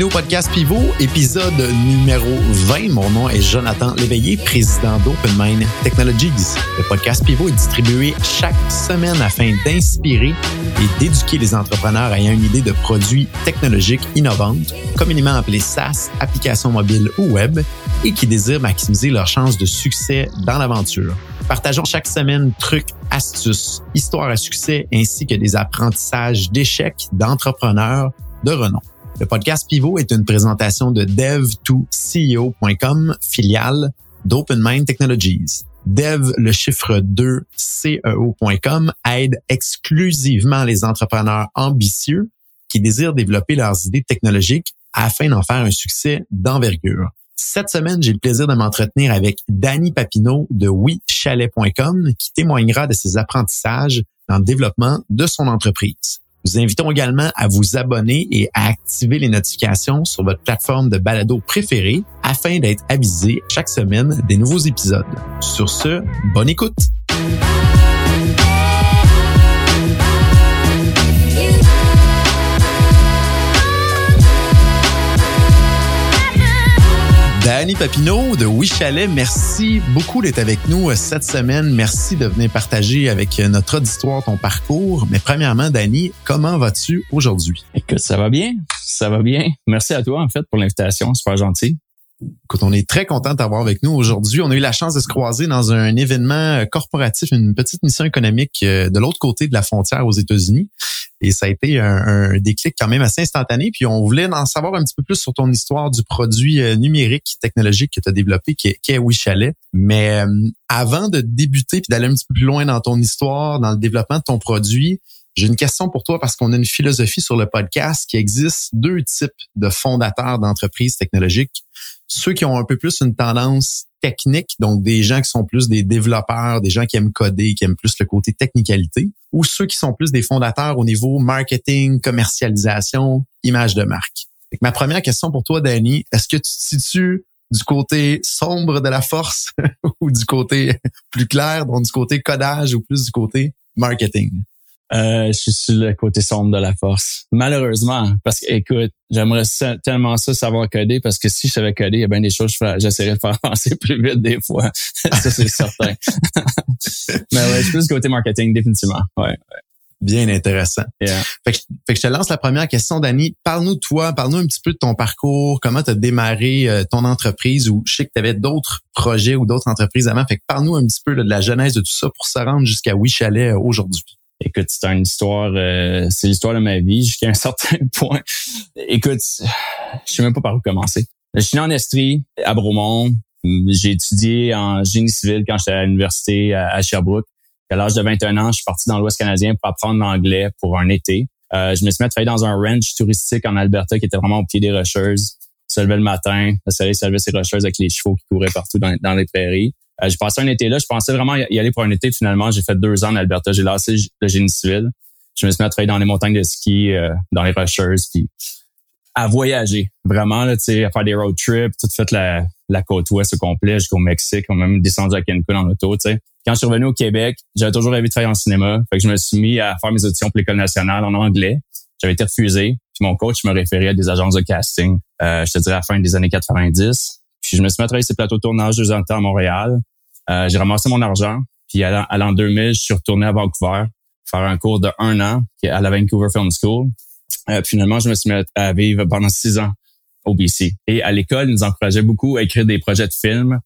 bienvenue podcast Pivot, épisode numéro 20. Mon nom est Jonathan Léveillé, président d'Open Technologies. Le podcast Pivot est distribué chaque semaine afin d'inspirer et d'éduquer les entrepreneurs ayant une idée de produits technologiques innovantes, communément appelés SaaS, applications mobiles ou web, et qui désirent maximiser leurs chances de succès dans l'aventure. Partageons chaque semaine trucs, astuces, histoires à succès ainsi que des apprentissages d'échecs d'entrepreneurs de renom. Le podcast Pivot est une présentation de dev2ceo.com, filiale d'OpenMind Technologies. Dev, le chiffre 2, CEO.com aide exclusivement les entrepreneurs ambitieux qui désirent développer leurs idées technologiques afin d'en faire un succès d'envergure. Cette semaine, j'ai le plaisir de m'entretenir avec Danny Papineau de WeChalet.com qui témoignera de ses apprentissages dans le développement de son entreprise. Nous invitons également à vous abonner et à activer les notifications sur votre plateforme de balado préférée afin d'être avisé chaque semaine des nouveaux épisodes. Sur ce, bonne écoute! Danny Papineau de Oui Chalet, merci beaucoup d'être avec nous euh, cette semaine. Merci de venir partager avec euh, notre auditoire ton parcours. Mais premièrement, Danny, comment vas-tu aujourd'hui? Écoute, ça va bien. Ça va bien. Merci à toi, en fait, pour l'invitation. Super gentil. Écoute, on est très content de t'avoir avec nous aujourd'hui. On a eu la chance de se croiser dans un événement euh, corporatif, une petite mission économique de l'autre côté de la frontière aux États-Unis. Et ça a été un, déclic quand même assez instantané. Puis on voulait en savoir un petit peu plus sur ton histoire du produit euh, numérique technologique que tu as développé, qui est, qui Mais euh, avant de débuter puis d'aller un petit peu plus loin dans ton histoire, dans le développement de ton produit, j'ai une question pour toi parce qu'on a une philosophie sur le podcast qui existe deux types de fondateurs d'entreprises technologiques. Ceux qui ont un peu plus une tendance technique, donc des gens qui sont plus des développeurs, des gens qui aiment coder, qui aiment plus le côté technicalité, ou ceux qui sont plus des fondateurs au niveau marketing, commercialisation, image de marque. ma première question pour toi, Danny, est-ce que tu te situes du côté sombre de la force ou du côté plus clair, donc du côté codage ou plus du côté marketing? Euh, je suis sur le côté sombre de la force. Malheureusement, parce que, écoute, j'aimerais tellement ça savoir coder parce que si je savais coder, il y a bien des choses que j'essaierais de faire avancer plus vite des fois. ça, c'est certain. Mais ouais, je suis plus côté marketing, définitivement. Ouais, Bien intéressant. Fait, que, je te lance la première question, Dani. Parle-nous de toi, parle-nous un petit peu de ton parcours, comment tu as démarré euh, ton entreprise? Ou je sais que tu avais d'autres projets ou d'autres entreprises avant. Fait que parle-nous un petit peu de la genèse de tout ça pour se rendre jusqu'à Oui Chalet euh, aujourd'hui. Écoute, c'est une histoire, euh, c'est l'histoire de ma vie jusqu'à un certain point. Écoute, je sais même pas par où commencer. Je suis né en Estrie, à Bromont. J'ai étudié en génie civil quand j'étais à l'université à Sherbrooke. À l'âge de 21 ans, je suis parti dans l'Ouest canadien pour apprendre l'anglais pour un été. Euh, je me suis mis à travailler dans un ranch touristique en Alberta qui était vraiment au pied des rocheuses. Je se levait le matin, le soleil se levait ses rocheuses avec les chevaux qui couraient partout dans les prairies. Euh, j'ai passé un été là. Je pensais vraiment y aller pour un été. Finalement, j'ai fait deux ans en Alberta. J'ai lancé le génie civil. Je me suis mis à travailler dans les montagnes de ski, euh, dans les rocheuses, puis à voyager. Vraiment, là, à faire des road trips, tout fait la, la côte ouest au complet jusqu'au Mexique. On même descendu à Cancun en auto. sais. Quand je suis revenu au Québec, j'avais toujours rêvé de travailler en cinéma. Fait que je me suis mis à faire mes auditions pour l'École nationale en anglais. J'avais été refusé. Puis mon coach me référait à des agences de casting, euh, je te dirais à la fin des années 90. Je me suis mis à travailler sur plateaux de tournage deux ans de temps à Montréal. Euh, j'ai ramassé mon argent. Puis à l'an 2000, je suis retourné à Vancouver faire un cours de un an à la Vancouver Film School. Euh, finalement, je me suis mis à vivre pendant six ans au BC. Et à l'école, ils nous encourageaient beaucoup à écrire des projets de films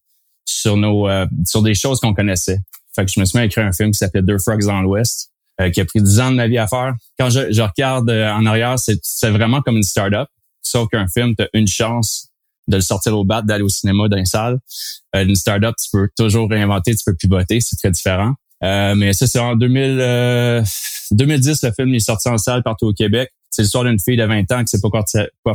sur nos euh, sur des choses qu'on connaissait. Fait que je me suis mis à écrire un film qui s'appelait Deux Frogs dans l'Ouest, qui a pris dix ans de ma vie à faire. Quand je, je regarde en arrière, c'est vraiment comme une start-up, sauf qu'un film, tu as une chance de le sortir au bat, d'aller au cinéma dans une salle. Euh, une startup, tu peux toujours réinventer, tu peux pivoter, c'est très différent. Euh, mais ça, c'est en 2000, 2010, euh, le film est sorti en salle partout au Québec. C'est l'histoire d'une fille de 20 ans qui sait pas quoi,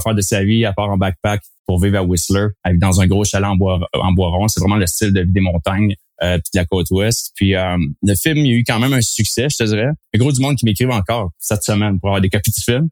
faire de sa vie à part en backpack pour vivre à Whistler, dans un gros chalet en bois, en bois rond. C'est vraiment le style de vie des montagnes euh, de la côte ouest. Puis euh, le film, il a eu quand même un succès, je te dirais. Il y a gros du monde qui m'écrivent encore cette semaine pour avoir des copies du film.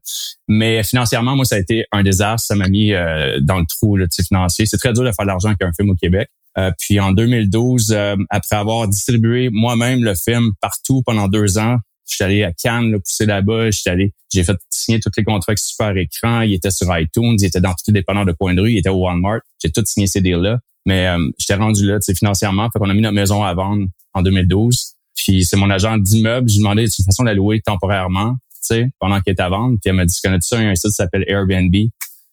Mais financièrement, moi, ça a été un désastre. Ça m'a mis euh, dans le trou le financier. C'est très dur de faire de l'argent avec un film au Québec. Euh, puis en 2012, après avoir distribué moi-même le film partout pendant deux ans, Je suis allé à Cannes, là, pousser là-bas. J'étais allé, j'ai fait signer tous les contrats avec Super Écran. Il était sur iTunes, il était dans tous les dépanneurs de point de rue, il était au Walmart. J'ai tout signé ces deals-là. Mais euh, j'étais rendu là, tu financièrement. Fait qu'on a mis notre maison à vendre en 2012. Puis c'est mon agent d'immeuble. J'ai demandé une façon de la louer temporairement, tu sais, pendant qu'elle était à vendre? Puis elle m'a dit, connais ça? Il y a un site qui s'appelle Airbnb?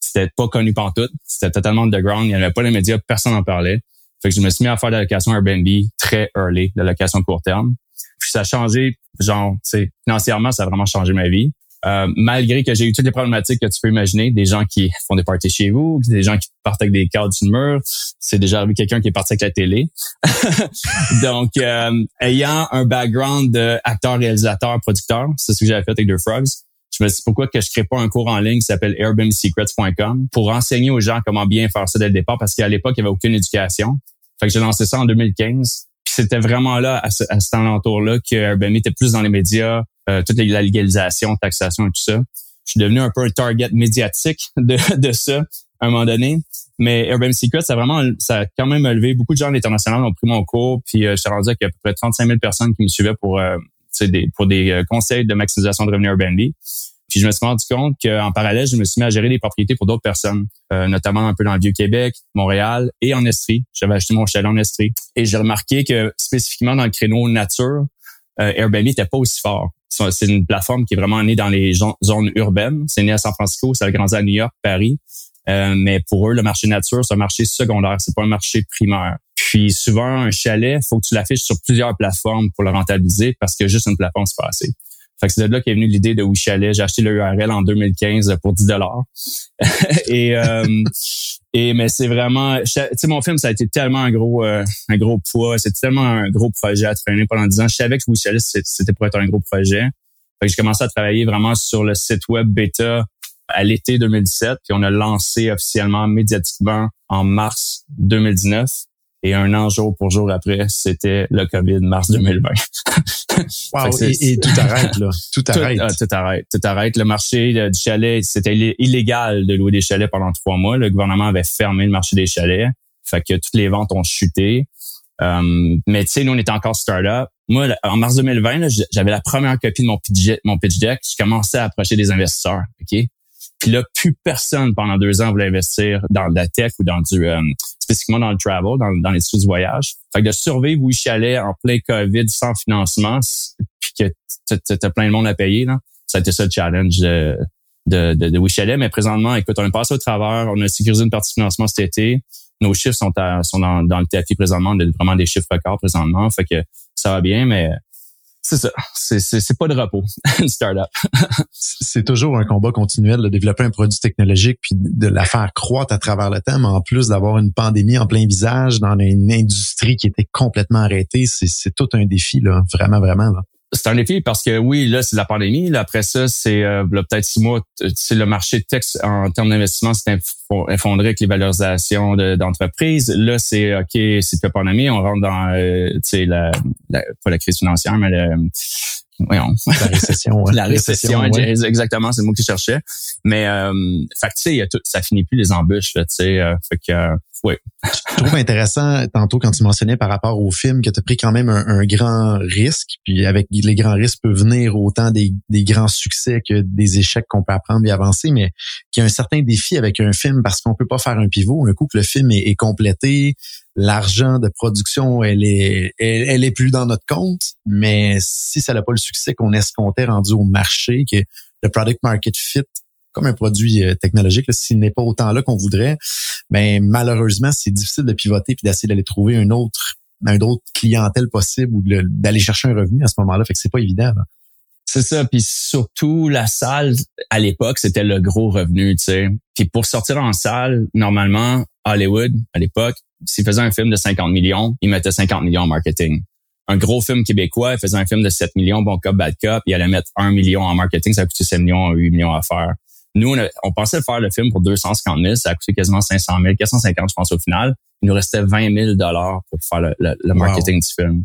C'était pas connu tout. C'était totalement underground. Il n'y avait pas les médias. Personne n'en parlait. Fait que je me suis mis à faire de la location Airbnb très early, de la location court terme. Puis ça a changé, genre, tu sais, financièrement, ça a vraiment changé ma vie. Euh, malgré que j'ai eu toutes les problématiques que tu peux imaginer, des gens qui font des parties chez vous, des gens qui partent avec des cadres sur le mur, c'est déjà arrivé quelqu'un qui est parti avec la télé. Donc, euh, ayant un background d'acteur, réalisateur, producteur, c'est ce que j'avais fait avec The Frogs. Je me suis dit pourquoi que je crée pas un cours en ligne qui s'appelle airbnbsecrets.com pour enseigner aux gens comment bien faire ça dès le départ parce qu'à l'époque, il n'y avait aucune éducation. Fait que j'ai lancé ça en 2015. C'était vraiment là, à, ce, à cet alentour-là, que Airbnb était plus dans les médias, euh, toute la légalisation, taxation et tout ça. Je suis devenu un peu un target médiatique de, de ça à un moment donné. Mais Airbnb Secrets, ça a vraiment, ça a quand même élevé. Beaucoup de gens à l'international ont pris mon cours, puis euh, je suis rendu qu'il y a à peu près 35 000 personnes qui me suivaient pour, euh, des, pour des euh, conseils de maximisation de revenus Airbnb. Puis je me suis rendu compte qu'en parallèle, je me suis mis à gérer des propriétés pour d'autres personnes, euh, notamment un peu dans le Vieux-Québec, Montréal et en Estrie. J'avais acheté mon chalet en Estrie. Et j'ai remarqué que spécifiquement dans le créneau nature, euh, Airbnb n'était pas aussi fort. C'est une plateforme qui est vraiment née dans les zones urbaines. C'est né à San Francisco, ça a grandi à New York, Paris. Euh, mais pour eux, le marché nature, c'est un marché secondaire, c'est pas un marché primaire. Puis souvent, un chalet, faut que tu l'affiches sur plusieurs plateformes pour le rentabiliser parce que juste une plateforme, c'est pas assez. Fait que c'est de là qu'est venue l'idée de WeChalet. J'ai acheté le URL en 2015 pour 10 dollars. et, euh, et mais c'est vraiment, tu sais, mon film, ça a été tellement un gros, euh, un gros poids. C'était tellement un gros projet à traîner pendant 10 ans. Je savais que WeChalet, c'était pour être un gros projet. Fait que j'ai commencé à travailler vraiment sur le site web bêta à l'été 2017, puis on a lancé officiellement médiatiquement en mars 2019. Et un an jour pour jour après, c'était le COVID, mars 2020. wow, et, tout arrête, là. Tout arrête. Ah, tout, arrête. Tout arrête. Le marché euh, du chalet, c'était illégal de louer des chalets pendant trois mois. Le gouvernement avait fermé le marché des chalets. Fait que toutes les ventes ont chuté. Um, mais tu sais, nous, on était encore start-up. Moi, en mars 2020, j'avais la première copie de mon pitch, mon pitch deck. Je commençais à approcher des investisseurs. OK? Puis là, plus personne pendant deux ans voulait investir dans la tech ou dans du euh, spécifiquement dans le travel, dans, dans l'industrie du voyage. Fait que de survivre où chalet en plein COVID sans financement, puis que t'as plein de monde à payer, là, ça a été ça le challenge de, de, de, de Mais présentement, écoute, on est passé au travers, on a sécurisé une partie de financement cet été. Nos chiffres sont, sont dans, dans le TFI présentement, on a vraiment des chiffres records présentement. Fait que ça va bien, mais c'est ça. C'est pas de repos, une startup. c'est toujours un combat continuel de développer un produit technologique puis de la faire croître à travers le temps, mais en plus d'avoir une pandémie en plein visage dans une industrie qui était complètement arrêtée, c'est tout un défi, là, vraiment, vraiment. Là c'est un défi parce que oui, là, c'est la pandémie. Là, après ça, c'est euh, peut-être six mois, c'est le marché de texte en termes d'investissement s'est effondré avec les valorisations d'entreprises. là, c'est OK, c'est plus pandémie, on rentre dans euh, la, la, pas la crise financière, mais le, voyons. la récession. la récession, exactement, c'est le mot que je cherchais. Mais euh, fait tu sais, ça finit plus les embûches, tu sais. Euh, fait que euh, oui. Je trouve intéressant tantôt quand tu mentionnais par rapport au film que tu as pris quand même un, grand risque, puis avec les grands risques peuvent venir autant des, grands succès que des échecs qu'on peut apprendre et avancer, mais qu'il y a un certain défi avec un film parce qu'on peut pas faire un pivot. Un coup que le film est, complété, l'argent de production, elle est, elle, est plus dans notre compte, mais si ça n'a pas le succès qu'on escomptait rendu au marché, que le product market fit comme un produit euh, technologique, s'il n'est pas autant là qu'on voudrait, ben malheureusement, c'est difficile de pivoter puis d'essayer d'aller trouver un autre un autre clientèle possible ou d'aller chercher un revenu à ce moment-là. Fait que c'est pas évident. C'est ça. Puis surtout, la salle, à l'époque, c'était le gros revenu, tu sais. Puis pour sortir en salle, normalement, Hollywood, à l'époque, s'il faisait un film de 50 millions, il mettait 50 millions en marketing. Un gros film québécois, il faisait un film de 7 millions, bon cop, bad cop, il allait mettre 1 million en marketing, ça coûté 7 millions, 8 millions à faire. Nous, on, pensait faire le film pour 250 000, ça a coûté quasiment 500 000, 450 je pense au final. Il nous restait 20 000 dollars pour faire le, marketing du film.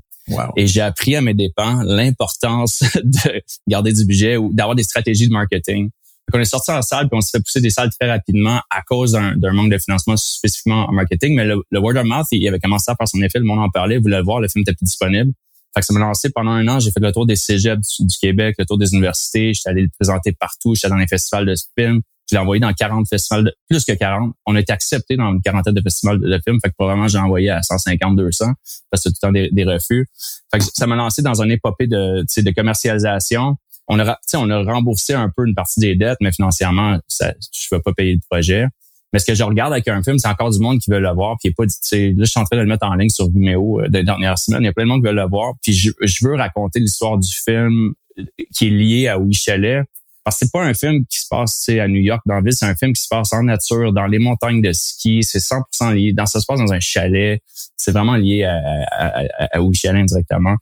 Et j'ai appris à mes dépens l'importance de garder du budget ou d'avoir des stratégies de marketing. Donc, on est sorti en salle puis on s'est fait pousser des salles très rapidement à cause d'un manque de financement spécifiquement en marketing. Mais le, word of mouth, il avait commencé à faire son effet. Le monde en parlait, voulait le voir, le film était plus disponible. Fait que ça m'a lancé pendant un an. J'ai fait le tour des cégeps du, Québec, le tour des universités. J'étais allé le présenter partout. J'étais dans les festivals de films. Je l'ai envoyé dans 40 festivals, de, plus que 40. On a été accepté dans une quarantaine de festivals de, films. Fait que probablement j'ai envoyé à 150, 200 parce que tout le temps des, refus. Fait que ça m'a lancé dans un épopée de, de commercialisation. On a, on a remboursé un peu une partie des dettes, mais financièrement, ça, je ne vais pas payer le projet. Mais ce que je regarde avec un film, c'est encore du monde qui veut le voir. Puis pas, là, je suis en train de le mettre en ligne sur Vimeo euh, des dernières semaines. Il y a plein de monde qui veut le voir. Puis je, veux raconter l'histoire du film euh, qui est lié à Où Parce que c'est pas un film qui se passe à New York, dans la ville. C'est un film qui se passe en nature, dans les montagnes de ski. C'est 100% lié. Dans, ça se passe dans un chalet. C'est vraiment lié à, à, à, à directement.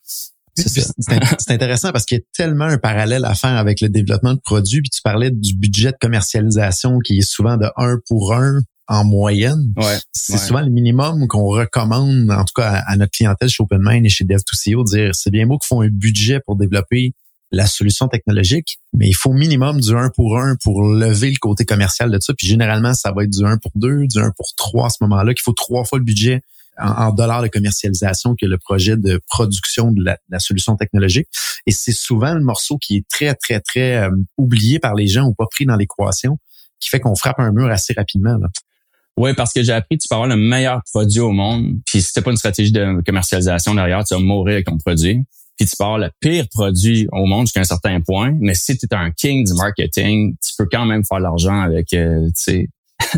C'est intéressant parce qu'il y a tellement un parallèle à faire avec le développement de produits. Puis tu parlais du budget de commercialisation qui est souvent de 1 pour 1 en moyenne. c'est souvent le minimum qu'on recommande, en tout cas à, notre clientèle chez OpenMind et chez Dev2CO, dire c'est bien beau qu'ils font un budget pour développer la solution technologique, mais il faut minimum du 1 pour 1 pour lever le côté commercial de ça. Puis généralement, ça va être du 1 pour 2, du 1 pour 3 à ce moment-là, qu'il faut trois fois le budget en, dollars de commercialisation que le projet de production de la, solution technologique. Et c'est souvent le morceau qui est très, très, très euh, oublié par les gens ou pas pris dans l'équation, qui fait qu'on frappe un mur assez rapidement. Là. Oui, parce que j'ai appris tu peux avoir le meilleur produit au monde, puis si t'as pas une stratégie de commercialisation derrière, tu vas mourir avec ton produit. Puis tu peux avoir le pire produit au monde jusqu'à un certain point, mais si tu es un king du marketing, tu peux quand même faire l'argent avec, euh,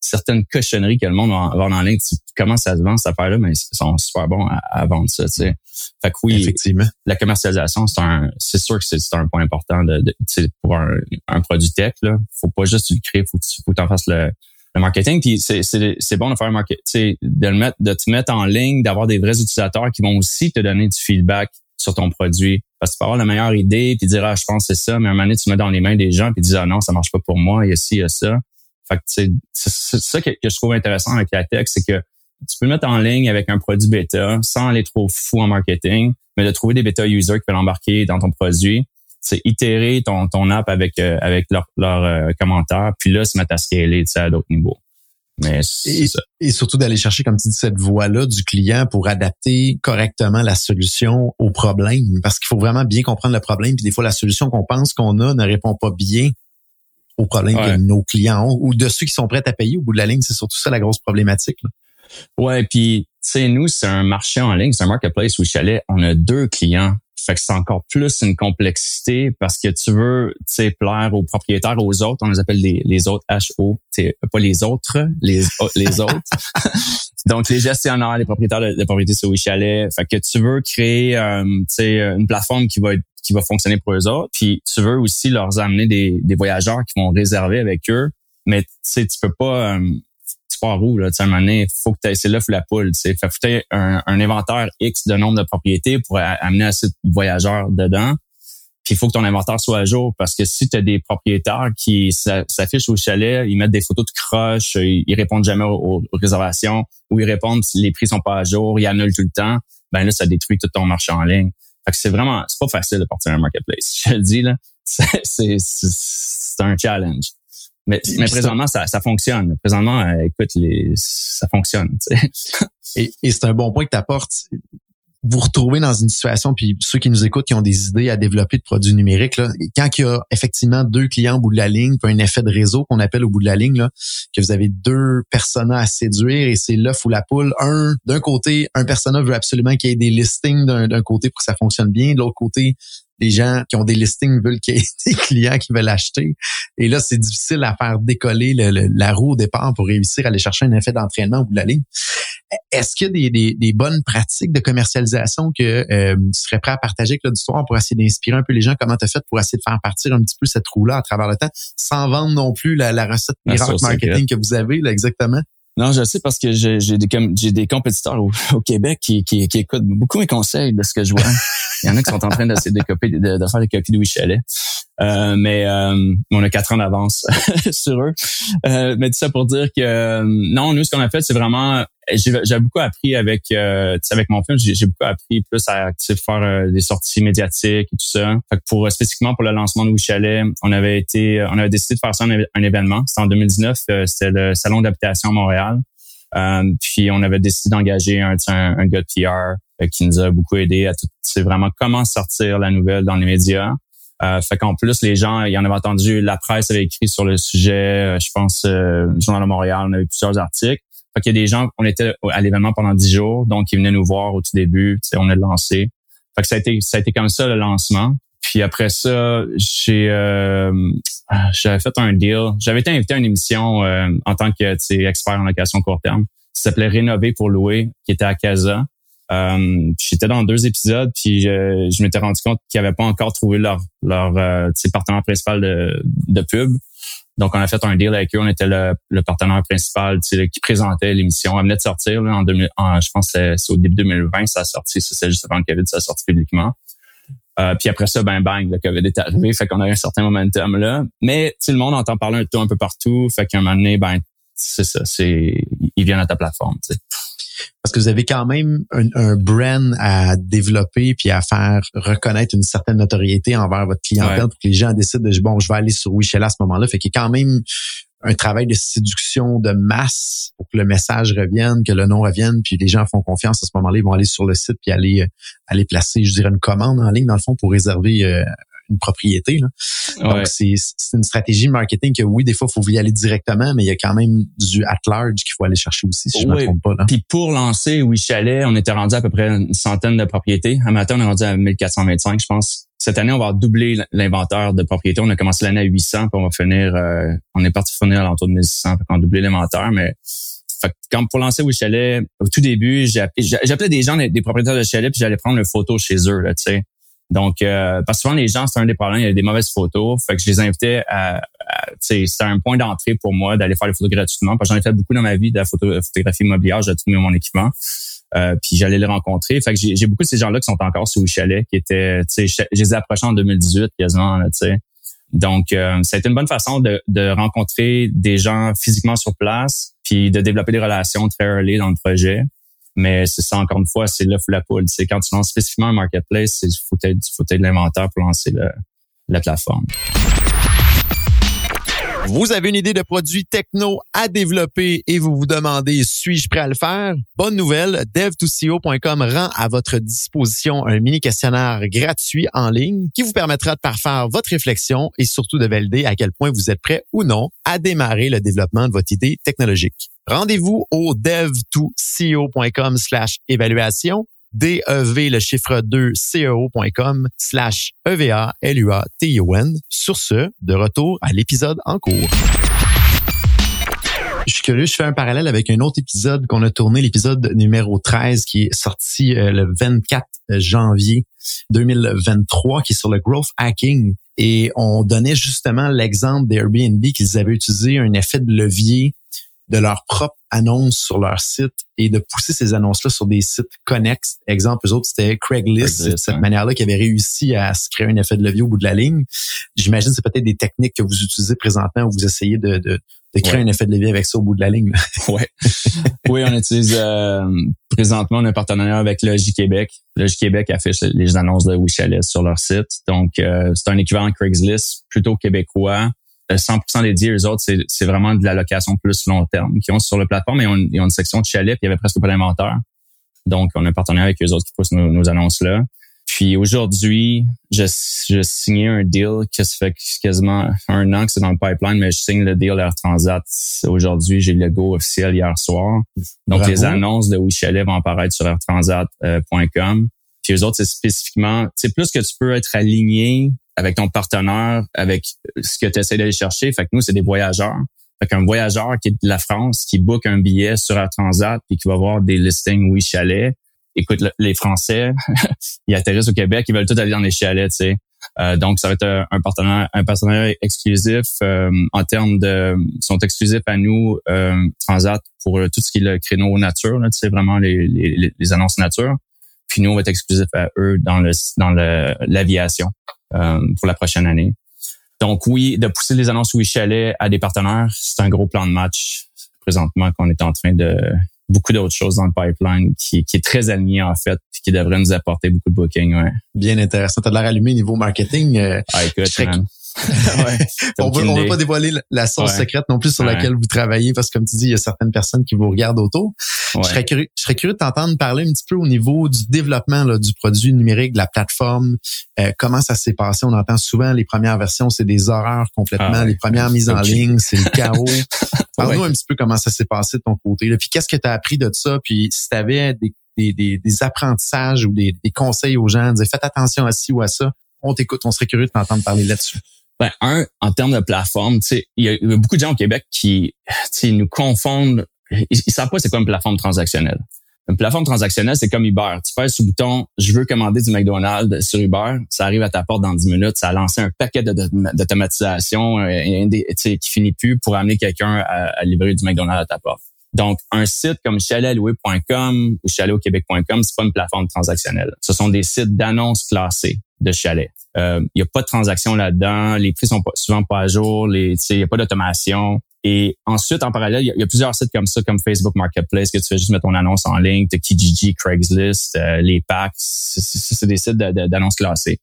certaines cochonneries que le monde va vendre en ligne. Comment ça se vend cette affaire-là, mais ils sont super bons à, vendre ça. Tu sais. Fait que oui, Effectivement. la commercialisation, c'est un, c'est sûr que c'est un point important de, de pour un, un, produit tech. Là, faut pas juste le créer, faut faut que tu en fasses le, le marketing. Puis c'est, c'est, c'est bon de faire un marketing, de le mettre, de te mettre en ligne, d'avoir des vrais utilisateurs qui vont aussi te donner du feedback sur ton produit. Parce que tu peux avoir la meilleure idée puis dire ah je pense que c'est ça, mais à un moment donné tu mets dans les mains des gens puis dis ah non ça marche pas pour moi, il y a ci, il y a ça. Fait que c'est ça que, je trouve intéressant avec la tech, c'est que tu peux le mettre en ligne avec un produit bêta sans aller trop fou en marketing, mais de trouver des bêta users qui veulent l'embarquer dans ton produit. C'est itérer ton, ton app avec euh, avec leurs leur, euh, commentaires, puis là, se mettre à scaler à d'autres niveaux. Mais et, et, surtout d'aller chercher, comme tu dis, cette voie-là du client pour adapter correctement la solution au problème. Parce qu'il faut vraiment bien comprendre le problème. Puis des fois, la solution qu'on pense qu'on a ne répond pas bien aux problèmes que nos clients ont ou de ceux qui sont prêts à payer au bout de la ligne. C'est surtout ça la grosse problématique. Là. Ouais, puis tu sais, nous, c'est un marché en ligne, c'est un marketplace où chalet, on a deux clients. Fait que c'est encore plus une complexité parce que tu veux, tu sais, plaire aux propriétaires, aux autres. On les appelle les, les autres HO. Pas les autres, les, les autres. Donc, les gestionnaires, les propriétaires de, de propriétés sur Chalet. Fait que tu veux créer, euh, tu sais, une plateforme qui va être qui va fonctionner pour eux autres. Puis tu veux aussi leur amener des, des voyageurs qui vont réserver avec eux. Mais tu sais, tu peux pas, euh, pars où, là? Tu sais, à un moment donné, faut que tu c'est l'œuf ou la poule, tu sais. Fait tu un, un inventaire X de nombre de propriétés pour amener assez de voyageurs dedans. Puis il faut que ton inventaire soit à jour parce que si tu as des propriétaires qui s'affichent au chalet, ils mettent des photos de croches, ils, répondent jamais aux, réservations ou ils répondent si les prix sont pas à jour, ils annulent tout le temps, ben là ça détruit tout ton marché en ligne. Fait que c'est vraiment, c'est pas facile de partir un marketplace. Je le dis, là. C'est, un challenge. Mais, mais présentement, ça, ça fonctionne. Présentement, euh, écoute, les, ça fonctionne. et, et c'est un bon point que tu apportes vous retrouvez dans une situation, puis ceux qui nous écoutent, qui ont des idées à développer de produits numériques, là, quand il y a effectivement deux clients au bout de la ligne, puis un effet de réseau qu'on appelle au bout de la ligne, là, que vous avez deux personas à séduire et c'est l'œuf ou la poule. Un, d'un côté, un persona veut absolument qu'il y ait des listings d'un côté pour que ça fonctionne bien. De l'autre côté, les gens qui ont des listings veulent qu'il y ait des clients qui veulent acheter. Et là, c'est difficile à faire décoller la roue au départ pour réussir à aller chercher un effet d'entraînement au bout de la ligne. Est-ce qu'il y a des, des, bonnes pratiques de commercialisation que euh, tu serais prêt à partager avec l'auditoire pour essayer d'inspirer un peu les gens? Comment tu as fait pour essayer de faire partir un petit peu cette roue-là à travers le temps, sans vendre non plus la, recette miracle marketing que vous avez là, exactement? Non, je sais parce que j'ai des j'ai des compétiteurs au, Québec qui, qui, qui, écoutent beaucoup mes conseils de ce que je vois. Il y en a qui sont en train d'essayer de, de, de, faire des copies de Wichelet. Euh, mais euh, on a quatre ans d'avance sur eux. Euh, mais tout ça pour dire que non, nous ce qu'on a fait, c'est vraiment j'ai beaucoup appris avec euh, avec mon film, j'ai beaucoup appris plus à faire des sorties médiatiques et tout ça. Fait que pour spécifiquement pour le lancement de Wichalet, on avait été on avait décidé de faire ça un, un événement. C'était en 2019, c'était le salon d'habitation à Montréal. puis on avait décidé d'engager un, un, un, gars de PR qui nous a beaucoup aidé à tout. C'est vraiment comment sortir la nouvelle dans les médias. Euh, fait qu'en plus, les gens, il y en avait entendu, la presse avait écrit sur le sujet, je pense, euh, le Journal de Montréal, on a eu plusieurs articles. Fait qu'il y a des gens, on était à l'événement pendant dix jours, donc ils venaient nous voir au tout début, on a lancé. Fait que ça a été, ça a été comme ça le lancement. Puis après ça, j'ai euh, j'avais fait un deal. J'avais été invité à une émission euh, en tant que expert en location court terme. Ça s'appelait Rénover pour louer, qui était à Casa. Euh, J'étais dans deux épisodes, puis je, je m'étais rendu compte qu'ils n'avaient pas encore trouvé leur leur euh, partenaire principal de, de pub. Donc, on a fait un deal avec eux. On était le, le partenaire principal qui présentait l'émission. Elle venait de sortir là, en, 2000, je pense que c'est au début 2020, ça a sorti. C'est juste avant le COVID, ça a sorti publiquement. Euh, puis après ça, ben bang, le COVID est arrivé. Fait qu'on a eu un certain momentum là. Mais le monde entend parler un peu un peu partout. Fait qu'à un moment donné, ben c'est ça, c'est ils viennent à ta plateforme. Parce que vous avez quand même un, un, brand à développer puis à faire reconnaître une certaine notoriété envers votre clientèle pour que les gens décident de bon, je vais aller sur Wichel à ce moment-là. Fait qu'il y a quand même un travail de séduction de masse pour que le message revienne, que le nom revienne, puis les gens font confiance à ce moment-là, ils vont aller sur le site puis aller euh, aller placer, je dirais, une commande en ligne dans le fond pour réserver euh, une propriété. Là. Donc, c'est, une stratégie marketing que oui, des fois, il faut y aller directement, mais il y a quand même du at large qu'il faut aller chercher aussi, si je ne me trompe pas. Là. Puis pour lancer Oui Chalet, on était rendu à peu près une centaine de propriétés. À matin, on est rendu à 1425, je pense. Cette année, on va doubler l'inventaire de propriétés. On a commencé l'année à 800, puis on va finir, euh, on est parti finir à l'entour de 1600, puis on a doublé l'inventaire, mais fait quand pour lancer Oui Chalet, au tout début, j'appelais des gens, des propriétaires de chalet, puis j'allais prendre une photo chez eux, là, tu sais. Donc, euh, parce que souvent, les gens, c'est un des problèmes, il y a des mauvaises photos. Fait que je les invitais à, c'était un point d'entrée pour moi d'aller faire les photos gratuitement. Parce que j'en ai fait beaucoup dans ma vie de la photographie immobilière, j'ai tout mis mon équipement. Euh, puis j'allais les rencontrer. Fait que j'ai beaucoup de ces gens-là qui sont encore sur chalet, qui étaient, tu sais, je les ai approchés en 2018 quasiment, tu sais. Donc, euh, ça a été une bonne façon de, de rencontrer des gens physiquement sur place, puis de développer des relations très early dans le projet. Mais c'est ça, encore une fois, c'est l'œuf ou la poule. C'est quand tu lances spécifiquement un marketplace, il faut faut être de l'inventaire pour lancer le, la plateforme. Vous avez une idée de produit techno à développer et vous vous demandez suis-je prêt à le faire? Bonne nouvelle, dev2co.com rend à votre disposition un mini questionnaire gratuit en ligne qui vous permettra de parfaire votre réflexion et surtout de valider à quel point vous êtes prêt ou non à démarrer le développement de votre idée technologique. Rendez-vous au dev2co.com slash évaluation DEV, le chiffre 2, CEO.com slash EVA, L-U-A-T-I-O-N. Sur ce, de retour à l'épisode en cours. Je suis curieux, je fais un parallèle avec un autre épisode qu'on a tourné, l'épisode numéro 13 qui est sorti euh, le 24 janvier 2023, qui est sur le growth hacking. Et on donnait justement l'exemple d'Airbnb qu'ils avaient utilisé un effet de levier de leur propre annonce sur leur site et de pousser ces annonces-là sur des sites connexes. Exemple, eux autres, c'était Craigslist, cette manière-là qui avait réussi à se créer un effet de levier au bout de la ligne. J'imagine que c'est peut-être des techniques que vous utilisez présentement où vous essayez de, de, de créer un effet de levier avec ça au bout de la ligne. ouais. oui, on utilise euh, présentement on un partenariat avec Logique Québec. Logique Québec affiche les annonces de WeChalet sur leur site. Donc, euh, c'est un équivalent Craigslist plutôt québécois 100% dédié aux autres, c'est vraiment de la location plus long terme qui ont sur le plateforme et on, ils ont une section de chalet puis il y avait presque pas d'inventaire. Donc, on a un partenaire avec eux autres qui poussent nos, annonces là. Puis aujourd'hui, je, je signé un deal qui se fait quasiment un an que c'est dans le pipeline, mais je signe le deal Air Transat. Aujourd'hui, j'ai le go officiel hier soir. Donc, les annonces de Chalet vont apparaître sur airtransat.com. Puis eux autres, c'est spécifiquement, c'est plus que tu peux être aligné avec ton partenaire, avec ce que tu essaies d'aller chercher. Fait que nous, c'est des voyageurs. Fait qu'un voyageur qui est de la France, qui book un billet sur Air Transat puis qui va voir des listings oui chalet. Écoute, les Français, ils atterrissent au Québec, ils veulent tout aller dans les chalets, tu sais. Euh, donc, ça va être un partenaire, un partenaire exclusif euh, en termes de, sont exclusifs à nous euh, Transat pour tout ce qui est le créneau nature, tu sais, vraiment les, les, les annonces nature. Puis nous, on va être exclusif à eux dans le dans l'aviation. Euh, pour la prochaine année. Donc oui, de pousser les annonces Oui Chalet à des partenaires, c'est un gros plan de match présentement qu'on est en train de beaucoup d'autres choses dans le pipeline qui, qui est très aligné en fait, qui devrait nous apporter beaucoup de bookings. Ouais. Bien intéressant. T'as de l'air allumé niveau marketing. Euh, ah, écoute, on veut, veut pas dévoiler la source secrète non plus sur laquelle vous travaillez parce que comme tu dis, il y a certaines personnes qui vous regardent autour. Je serais curieux, je serais curieux de t'entendre parler un petit peu au niveau du développement là, du produit numérique, de la plateforme. Euh, comment ça s'est passé? On entend souvent les premières versions, c'est des horreurs complètement. Ah les premières mises en ligne, c'est le chaos. Parle-nous un petit peu comment ça s'est passé de ton côté. Là. Puis qu'est-ce que tu as appris de ça? Puis si tu avais des des, des, apprentissages ou des, conseils aux gens, dire faites attention à ci ou à ça. On t'écoute, on serait curieux de t'entendre parler là-dessus. Ben, un, en termes de plateforme, il y, a beaucoup de gens au Québec qui nous confondent. Ils, savent pas c'est quoi une plateforme transactionnelle. Une plateforme transactionnelle, c'est comme Uber. Tu pèses sur le bouton « Je veux commander du McDonald's sur Uber », ça arrive à ta porte dans 10 minutes, ça a lancé un paquet d'automatisation euh, qui finit plus pour amener quelqu'un à, à livrer du McDonald's à ta porte. Donc, un site comme chaletloué.com ou chaletauquebec.com, c'est pas une plateforme transactionnelle. Ce sont des sites d'annonces classées de chalets. Il euh, n'y a pas de transaction là-dedans, les prix sont pas, souvent pas à jour, il n'y a pas d'automation. Et ensuite, en parallèle, il y, a plusieurs sites comme ça, comme Facebook Marketplace, que tu fais juste mettre ton annonce en ligne, tu Kijiji, Craigslist, euh, les packs, c'est des sites d'annonces classées.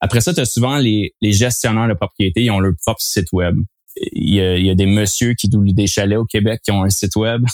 Après ça, tu as souvent les, les gestionnaires de propriété, ils ont leur propre site web il y, a, des messieurs qui doublent des chalets au Québec qui ont un site web.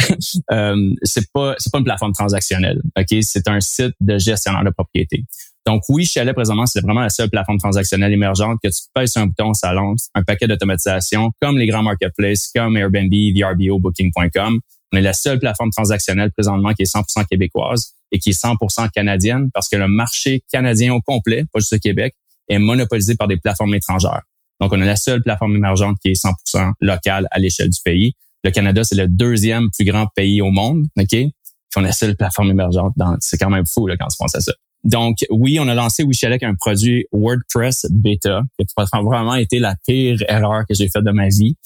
euh, c'est pas c'est pas une plateforme transactionnelle. Ok, c'est un site de gestionnaire de propriété. Donc oui, Chalet présentement c'est vraiment la seule plateforme transactionnelle émergente que tu pèses sur un bouton, ça lance un paquet d'automatisation comme les grands marketplaces, comme Airbnb, VRBO, Booking.com. On est la seule plateforme transactionnelle présentement qui est 100% québécoise et qui est 100% canadienne parce que le marché canadien au complet, pas juste au Québec, est monopolisé par des plateformes étrangères. Donc, on a la seule plateforme émergente qui est 100% locale à l'échelle du pays. Le Canada, c'est le deuxième plus grand pays au monde, OK? Puis on a la seule plateforme émergente. C'est quand même fou là, quand tu penses à ça. Donc, oui, on a lancé Wishalek un produit WordPress bêta, qui a vraiment été la pire erreur que j'ai faite de ma vie.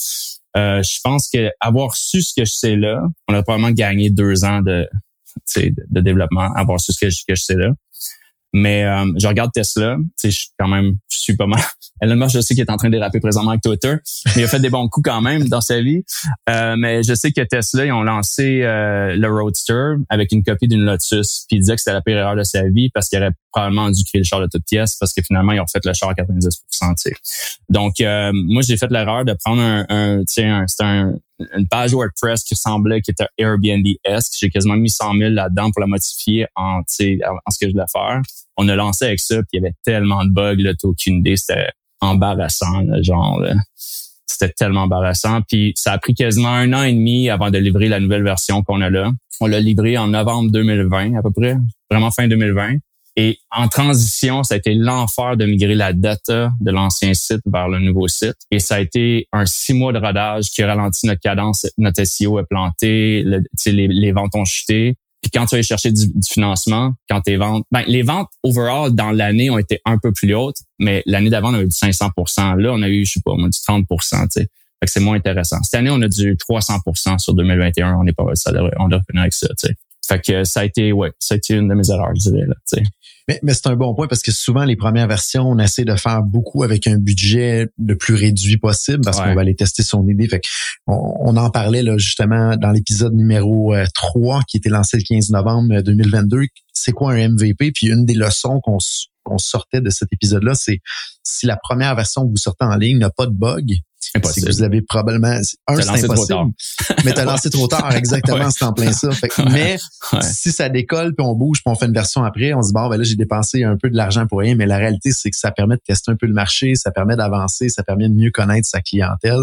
Euh, je pense que avoir su ce que je sais là, on a probablement gagné deux ans de, de, développement, avoir su ce que je sais là. Mais euh, je regarde Tesla, tu sais, je quand même, je suis pas mal. Elon Musk, je sais qu'il est en train de déraper présentement avec Twitter, mais il a fait des bons coups quand même dans sa vie. Euh, mais je sais que Tesla, ils ont lancé euh, le Roadster avec une copie d'une Lotus, puis il disait que c'était la pire erreur de sa vie parce qu'il aurait probablement dû créer le char de toute pièce parce que finalement ils ont fait le char à 90% tu sais. Donc moi j'ai fait l'erreur de prendre un, un tu un, une page WordPress qui ressemblait, qui était Airbnb-esque. J'ai quasiment mis 100 000 là-dedans pour la modifier en, en ce que je voulais faire. On a lancé avec ça, puis il y avait tellement de bugs, là, t'as aucune idée. C'était embarrassant, genre. C'était tellement embarrassant. Puis ça a pris quasiment un an et demi avant de livrer la nouvelle version qu'on a là. On l'a livré en novembre 2020 à peu près, vraiment fin 2020. Et en transition, ça a été l'enfer de migrer la data de l'ancien site vers le nouveau site. Et ça a été un six mois de rodage qui a ralenti notre cadence. Notre SEO est planté, les, les, ventes ont chuté. Puis quand tu vas chercher du, financement, quand tes ventes, ben, les ventes overall dans l'année ont été un peu plus hautes, mais l'année d'avant, on a eu du 500% Là, on a eu, je sais pas, du 30 tu sais. Fait que c'est moins intéressant. Cette année, on a du 300% sur 2021. On est pas, on devrait finir avec ça, tu sais. Fait que ça a été, ouais, ça a été une de mes erreurs, je dirais, là, tu sais. Mais, c'est un bon point parce que souvent, les premières versions, on essaie de faire beaucoup avec un budget le plus réduit possible parce qu'on va aller tester son idée. Fait on, en parlait là, justement dans l'épisode numéro 3 euh, qui était lancé le 15 novembre 2022. Euh, c'est quoi un MVP? Puis une des leçons qu'on sortait de cet épisode-là, c'est si la première version que vous sortez en ligne n'a pas de bug, c'est que vous avez probablement un c'est impossible. mais t'as lancé trop tard, exactement, c'est en plein ça. mais si ça décolle puis on bouge puis on fait une version après, on se dit bon ben là j'ai dépensé un peu de l'argent pour rien, mais la réalité c'est que ça permet de tester un peu le marché, ça permet d'avancer, ça permet de mieux connaître sa clientèle.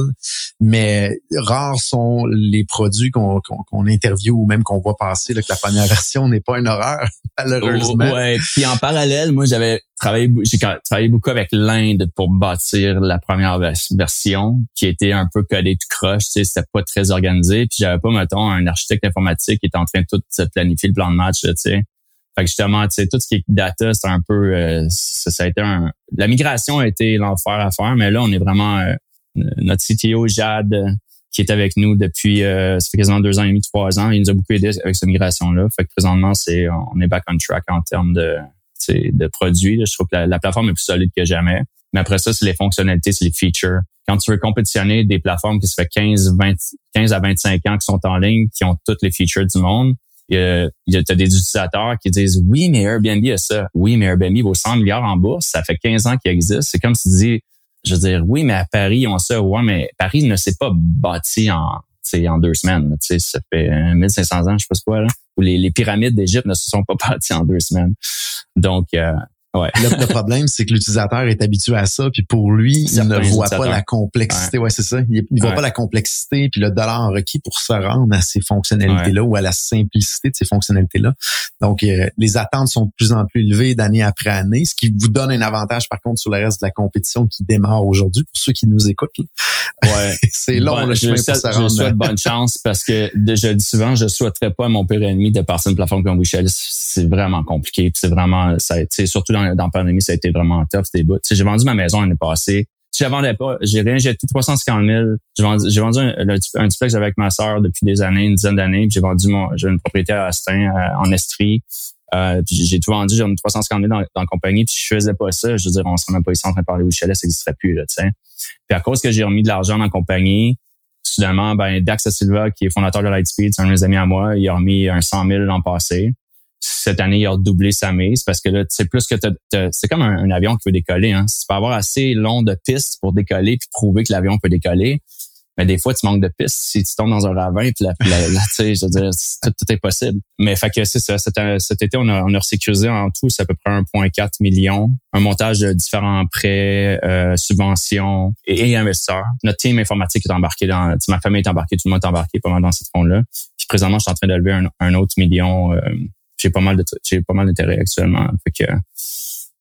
Mais rares sont les produits qu'on qu'on interviewe ou même qu'on voit passer là, que la première version n'est pas une horreur malheureusement. ouais. Puis en parallèle, moi j'avais travaillé j'ai travaillé beaucoup avec l'Inde pour bâtir la première version qui était un peu collé de croche, tu sais, c'était pas très organisé. Puis j'avais pas, mettons, un architecte informatique qui était en train de tout planifier le plan de match, tu sais. Fait que justement, tu sais, tout ce qui est data, c'est un peu, euh, ça, a été un, la migration a été l'enfer à faire, mais là, on est vraiment, euh, notre CTO Jad, qui est avec nous depuis, euh, ça fait quasiment deux ans et demi, trois ans, il nous a beaucoup aidé avec cette migration-là. Fait que présentement, c'est, on est back on track en termes de, de produits. Je trouve que la, la, plateforme est plus solide que jamais. Mais après ça, c'est les fonctionnalités, c'est les features quand tu veux compétitionner des plateformes qui se fait 15, 20, 15 à 25 ans qui sont en ligne, qui ont toutes les features du monde, il y a, des utilisateurs qui disent oui, mais Airbnb a ça. Oui, mais Airbnb vaut 100 milliards en bourse. Ça fait 15 ans qu'il existe. C'est comme si tu dis je veux dire, oui, mais à Paris, on sait, ouais, mais Paris ne s'est pas bâti en, en deux semaines. sais, ça fait 1500 ans, je sais pas quoi, là, où les, les pyramides d'Égypte ne se sont pas bâties en deux semaines. Donc, euh, Ouais. Le, problème, c'est que l'utilisateur est habitué à ça, puis pour lui, il ne voit pas la complexité. Ouais, c'est ça. Il ne voit pas la complexité, puis le dollar requis pour se rendre à ces fonctionnalités-là ou à la simplicité de ces fonctionnalités-là. Donc, euh, les attentes sont de plus en plus élevées d'année après année, ce qui vous donne un avantage, par contre, sur le reste de la compétition qui démarre aujourd'hui, pour ceux qui nous écoutent. Ouais. c'est long, le chemin pour se rendre. Je souhaite bonne chance parce que, je le dis souvent, je souhaiterais pas à mon pire ennemi de passer une plateforme comme Wichel. C'est vraiment compliqué, c'est vraiment, ça, surtout dans la pandémie, ça a été vraiment tough, c'était beau. J'ai vendu ma maison l'année passée. Si je vendais pas, j'ai réinjecté 350 000. J'ai vendu, j'ai vendu un, duplex avec ma sœur depuis des années, une dizaine d'années. J'ai vendu mon, j'ai une propriété à Astin, euh, en Estrie. Euh, j'ai tout vendu, j'ai vendu 350 000 dans, dans, la compagnie, puis je faisais pas ça. Je veux dire, on serait même pas ici en train de parler au chalet, ça n'existerait plus, là. Puis à cause que j'ai remis de l'argent dans la compagnie, soudainement, ben, Dax Silva, qui est fondateur de Lightspeed, c'est un de mes amis à moi, il a remis un 100 000 l'an passé cette année, il a redoublé sa mise parce que là, c'est plus que c'est comme un, avion qui veut décoller. Hein. Tu peux avoir assez long de pistes pour décoller puis prouver que l'avion peut décoller, mais des fois, tu manques de pistes. Si tu tombes dans un ravin, puis là, tu sais, je veux dire, tout, est possible. Mais fait que c'est ça. Cet, cet, été, on a, on a resécurisé en tout, c'est à peu près 1,4 million. Un montage de différents prêts, euh, subventions et, investisseurs. Notre team informatique est embarqué dans, ma famille est embarquée, tout le monde est embarqué mal dans cette ronde-là. Puis présentement, je suis en train de lever un, autre million. Euh, j'ai pas mal de j'ai pas mal d'intérêt actuellement. Fait que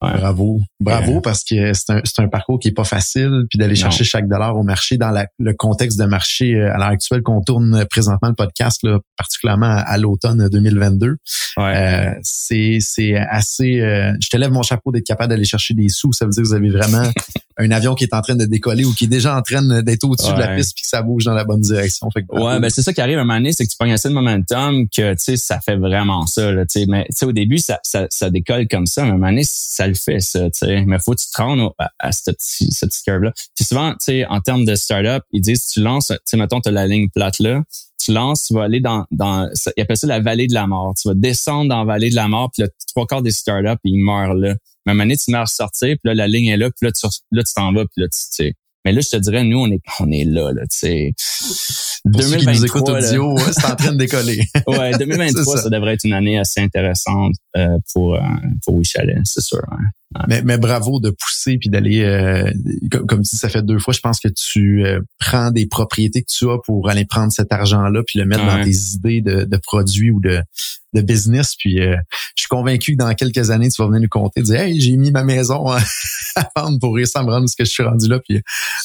Bravo. Bravo parce que c'est un, un, parcours qui est pas facile. Puis d'aller chercher chaque dollar au marché dans la, le contexte de marché euh, à l'heure actuelle qu'on tourne présentement le podcast, là, particulièrement à, l'automne 2022. Euh, c'est, c'est assez... Euh, je te lève mon chapeau d'être capable d'aller chercher des sous. Ça veut dire que vous avez vraiment un avion qui est en train de décoller ou qui est déjà en train d'être au-dessus de la piste puis que ça bouge dans la bonne direction. Fait ouais, ben c'est ça qui arrive à un moment donné, c'est que tu pognes assez de momentum que tu sais ça fait vraiment ça. Là, mais tu sais au début ça, ça, ça décolle comme ça, mais à un moment donné ça le fait ça. Tu sais, mais faut que tu te rendes à, à cette, cette curve là. Puis souvent tu sais en termes de startup, ils disent tu lances, tu sais mettons tu as la ligne plate là, tu lances, tu vas aller dans, dans ils appellent ça la vallée de la mort. Tu vas descendre dans la vallée de la mort, puis là, trois quarts des startups, ils meurent là. Mais à un moment donné, tu meurs sortir, puis là, la ligne est là, puis là, tu là, tu t'en vas, puis là, tu sais. Mais là, je te dirais, nous, on est, on est là, là, tu sais. 2023, qui nous écoutent audio, c'est en train de décoller. ouais, 2023, ça. devrait être une année assez intéressante euh, pour, euh, pour Wichalet, c'est sûr. Mais, mais, bravo de pousser puis d'aller, euh, comme, tu dis, ça fait deux fois, je pense que tu euh, prends des propriétés que tu as pour aller prendre cet argent-là puis le mettre dans tes idées de, de produits ou de, de business. Puis euh, je suis convaincu que dans quelques années, tu vas venir nous compter, dire Hey, j'ai mis ma maison à vendre pour réussir à me rendre ce que je suis rendu là. Puis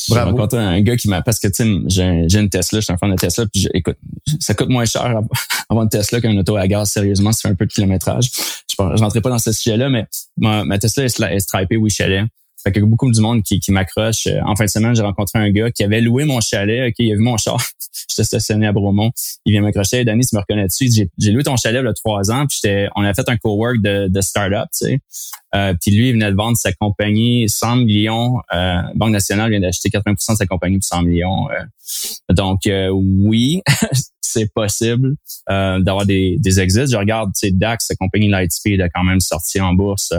bravo. Je un gars qui m'a parce que tu sais, j'ai une Tesla, je suis un fan de Tesla, puis écoute, ça coûte moins cher avoir une Tesla qu'un auto à gaz, sérieusement, ça fait un peu de kilométrage. Je ne rentrerai pas dans ce sujet-là, mais ma, ma Tesla est, est stripée oui chalet. Fait que beaucoup du monde qui, qui m'accroche. Euh, en fin de semaine, j'ai rencontré un gars qui avait loué mon chalet. OK, il a vu mon char. j'étais stationné à Bromont. Il vient m'accrocher. Danny, tu me reconnais dessus. J'ai, loué ton chalet il y a trois ans. Puis on a fait un co-work de, de start-up, tu sais. Euh, puis lui, il venait de vendre sa compagnie 100 millions. Euh, Banque nationale vient d'acheter 80% de sa compagnie pour 100 millions. Euh. donc, oui, c'est possible d'avoir des, des exits. Je regarde, tu sais, DAX, sa compagnie Lightspeed a quand même sorti en bourse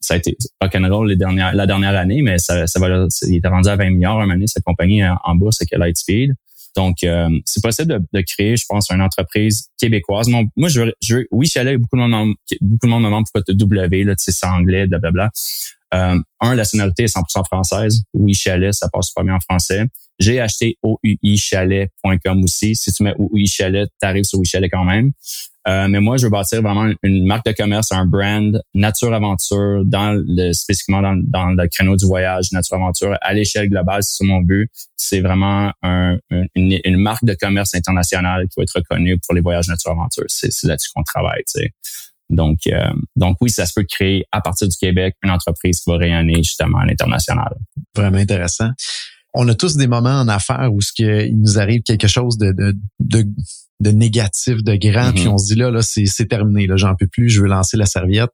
ça a été rock'n'roll les dernières, la dernière année, mais ça, ça va, il était rendu à 20 milliards un année, cette compagnie en, bourse avec Lightspeed. Donc, euh, c'est possible de, de, créer, je pense, une entreprise québécoise. moi, je veux, je oui, Chalet, beaucoup de monde, beaucoup de monde me demande pourquoi tu W, là, tu sais, c'est anglais, blablabla. Euh, un, la sonorité est 100% française. Oui, Chalet, ça passe pas bien en français. J'ai acheté ouichalet.com aussi. Si tu mets OUI Chalet, tu arrives sur Chalet quand même. Euh, mais moi, je veux bâtir vraiment une marque de commerce, un brand nature aventure dans le spécifiquement dans, dans le créneau du voyage nature aventure à l'échelle globale. C'est mon but. C'est vraiment un, une, une, marque de commerce internationale qui va être reconnue pour les voyages nature aventure. C'est là-dessus qu'on travaille. Donc, euh, donc oui, ça se peut créer à partir du Québec une entreprise qui va rayonner justement à l'international. Vraiment intéressant. On a tous des moments en affaires où ce il nous arrive quelque chose de, de, de de négatif, de grand, puis mm-hmm. on se dit là, là, c'est, c'est terminé, là, j'en peux plus, je veux lancer la serviette.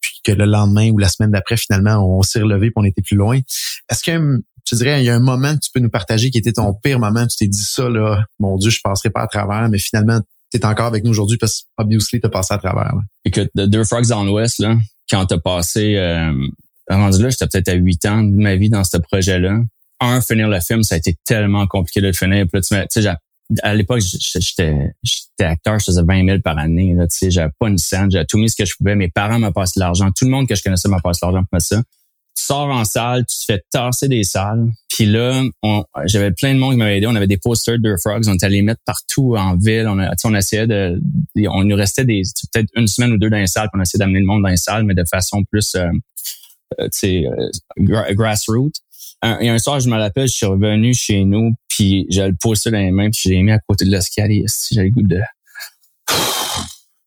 Puis que le lendemain ou la semaine d'après, finalement, on s'est relevé et on était plus loin. Est-ce que tu dirais, il y a un moment que tu peux nous partager qui était ton pire moment, tu t'es dit ça, là, mon Dieu, je passerai pas à travers, mais finalement, tu es encore avec nous aujourd'hui parce que obviously, tu as passé à travers. Écoute, The Deux Frogs dans l'Ouest, là, quand t'as passé euh, rendu là, j'étais peut-être à 8 ans de ma vie dans ce projet-là. Un, finir le film, ça a été tellement compliqué de finir. Puis tu sais, à l'époque, j'étais acteur, je faisais 20 000 par année. Tu sais, j'avais pas une scène, j'avais tout mis ce que je pouvais. Mes parents m'ont passé de l'argent. Tout le monde que je connaissais m'a passé l'argent pour ça. Tu sors en salle, tu te fais tasser des salles. Puis là, j'avais plein de monde qui m'avait aidé. On avait des posters de Frogs, on était allés mettre partout en ville. On, a, on essayait de... On nous restait des peut-être une semaine ou deux dans les salles, puis on essayait d'amener le monde dans les salles, mais de façon plus... Euh, euh, tu euh, grassroots. et un soir, je me rappelle, je suis revenu chez nous, puis j'ai le poster dans les mains, puis je l'ai mis à côté de l'escalier. J'avais le goût de...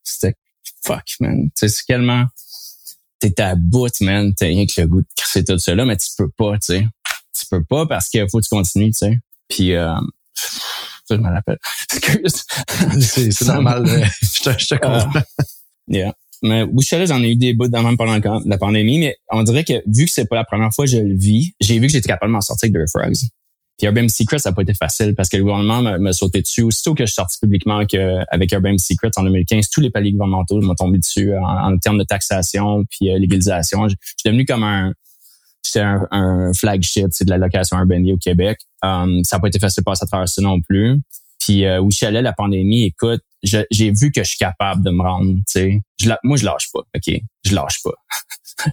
C'était fuck, man. C'est tellement... T'es à bout, man. T'as rien que le goût de crisser tout cela, mais tu peux pas, tu sais. Tu peux pas parce qu'il faut que tu continues, tu sais. Puis... Euh, je me rappelle. c'est normal. je te, je te comprends. yeah. Mais Bouchelet, j'en ai eu des bouts dans même pendant la pandémie, mais on dirait que vu que c'est pas la première fois que je le vis, j'ai vu que j'étais capable de m'en sortir avec The. Puis Urban Secret, ça n'a pas été facile parce que le gouvernement m'a sauté dessus. Aussitôt que je suis sorti publiquement que, avec Urban Secret en 2015, tous les paliers gouvernementaux m'ont tombé dessus en, termes de taxation puis euh, légalisation. Je, suis devenu comme un j'étais un, flagship de la location urbaine au Québec. Um, ça n'a pas été facile de passer à travers ça non plus. Puis euh, je la pandémie, écoute, j'ai vu que je suis capable de me rendre, tu sais. Moi, je lâche pas, OK? Je lâche pas.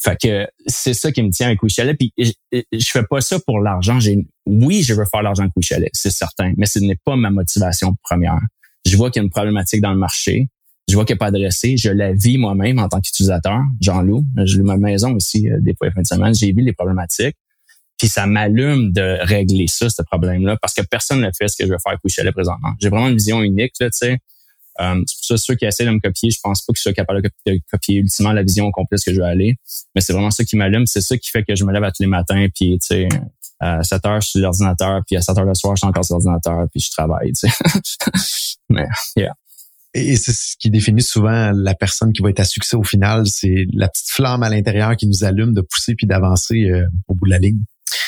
fait que c'est ça qui me tient avec Couchalet. Puis je, fais pas ça pour l'argent. J'ai, oui, je veux faire l'argent avec Couchalet, c'est certain, mais ce n'est pas ma motivation première. Je vois qu'il y a une problématique dans le marché. Je vois qu'elle n'est pas adressée. Je la vis moi-même en tant qu'utilisateur. J'en loue. Je loue ma maison aussi euh, des fois fin de semaine. J'ai vu les problématiques. Puis ça m'allume de régler ça, ce problème-là, parce que personne ne fait ce que je veux faire coucher là présentement. J'ai vraiment une vision unique, tu sais. Euh, c'est pour ça, ceux qui essaient de me copier, je pense pas que je sois capable de copier ultimement la vision complète que je veux aller. Mais c'est vraiment ça qui m'allume. C'est ça qui fait que je me lève à tous les matins, puis tu sais, à 7 heures, je suis sur l'ordinateur, puis à 7 heures le soir, je suis encore sur l'ordinateur, puis je travaille, tu sais. Mais, yeah. Et c'est ce qui définit souvent la personne qui va être à succès au final, c'est la petite flamme à l'intérieur qui nous allume de pousser puis d'avancer euh, au bout de la ligne.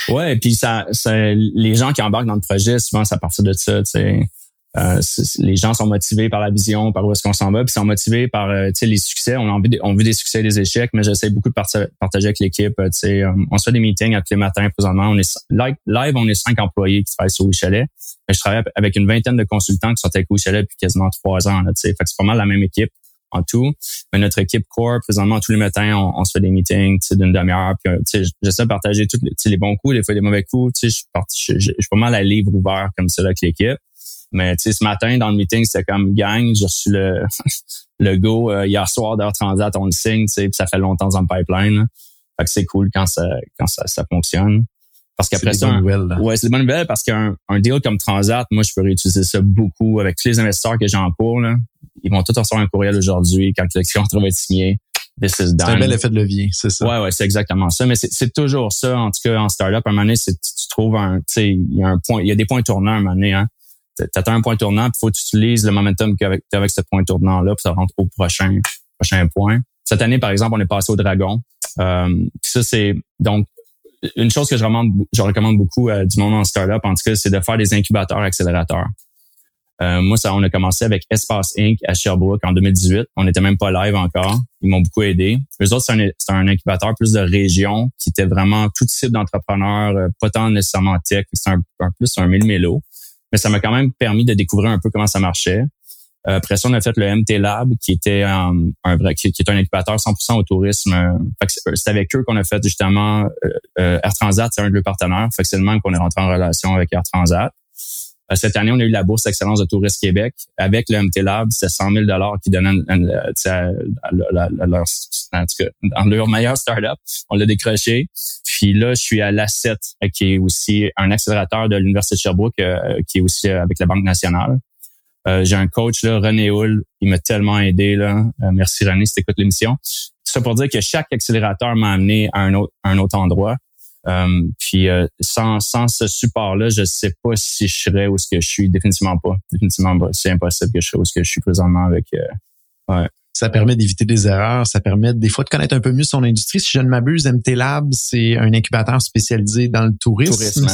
Ouais, puis ça, ça, les gens qui embarquent dans le projet, souvent, c'est à partir de ça. Tu. Euh, les gens sont motivés par la vision, par où est-ce qu'on s'en va, puis sont motivés par euh, les succès. On a envie, on veut des succès, des échecs, mais j'essaie beaucoup de partager avec l'équipe. Euh, sais, on se fait des meetings tous les matins présentement. On est live, on est cinq employés qui travaillent sur le chalet. Je travaille avec une vingtaine de consultants qui sont avec le chalet depuis quasiment trois ans. Là, fait que c'est pas mal la même équipe en tout. Mais notre équipe core, présentement, tous les matins, on, se fait des meetings d'une demi-heure. Puis, euh, j'essaie de partager tous les, les bons coups, des fois les mauvais coups. Je suis je, pas mal à livre ouvert comme ça avec l'équipe. Mais ce matin, dans le meeting, c'était comme gang, j'ai reçu le, le go euh, hier soir d'heure transat, on le signe, puis ça fait longtemps dans le pipeline. C'est cool quand ça quand ça fonctionne. Parce qu'après ça, ouais, c'est des bonnes nouvelles parce qu'un un deal comme Transat, moi, je peux réutiliser ça beaucoup avec tous les investisseurs que j'ai en cours. Là, ils vont tous recevoir un courriel aujourd'hui quand le contrat va être signé. C'est un bel effet de levier, c'est ça. Ouais, ouais, c'est exactement ça. Mais c'est toujours ça, en tout cas, en startup. À un moment donné, tu, tu trouves un, tu sais, il y a un point, il y a des points tournants à un moment donné, hein. T'atteins un point tournant, puis faut que tu utilises le momentum qu'avec avec ce point tournant-là, puis ça rentre au prochain, prochain point. Cette année, par exemple, on est passé au Dragon. Euh, ça, c'est donc une chose que je recommande, je recommande beaucoup à du monde en startup, en tout cas, c'est de faire des incubateurs accélérateurs. Euh, moi, ça, on a commencé avec Espace Inc. à Sherbrooke en 2018. On n'était même pas live encore. Ils m'ont beaucoup aidé. Eux autres, c'est un, incubateur plus de région qui était vraiment tout type d'entrepreneurs, euh, pas tant nécessairement tech. C'est un, un, plus un mille mélo. Mais ça m'a quand même permis de découvrir un peu comment ça marchait. Euh, après ça, on a fait le MT Lab, qui était un, un qui, est un incubateur 100% au tourisme. C'est avec eux qu'on a fait justement Air Transat, c'est un de leurs partenaires. Fait que c'est le même qu'on est rentré en relation avec Air Transat. Euh, cette année, on a eu la bourse d'excellence de Tourisme Québec avec le MT Lab. C'est 100 000 qui donnaient dans leur meilleur startup. On l'a décroché. Puis là, je suis à l'Asset, qui est aussi un accélérateur de l'Université de Sherbrooke, euh, qui est aussi euh, avec la Banque nationale. J'ai un coach, là, René Hull. Il m'a tellement aidé. Là. merci René si tu écoutes l'émission. Ça pour dire que chaque accélérateur m'a amené à un autre, un autre endroit. Euh, puis euh, sans, sans ce support-là, je sais pas si je serais où ce que je suis. Définitivement pas. Définitivement pas. C'est impossible que je sois où ce que je suis présentement avec. Euh, ouais. Ça permet d'éviter des erreurs, ça permet des fois de connaître un peu mieux son industrie. Si je ne m'abuse, MT Lab, c'est un incubateur spécialisé dans le tourisme.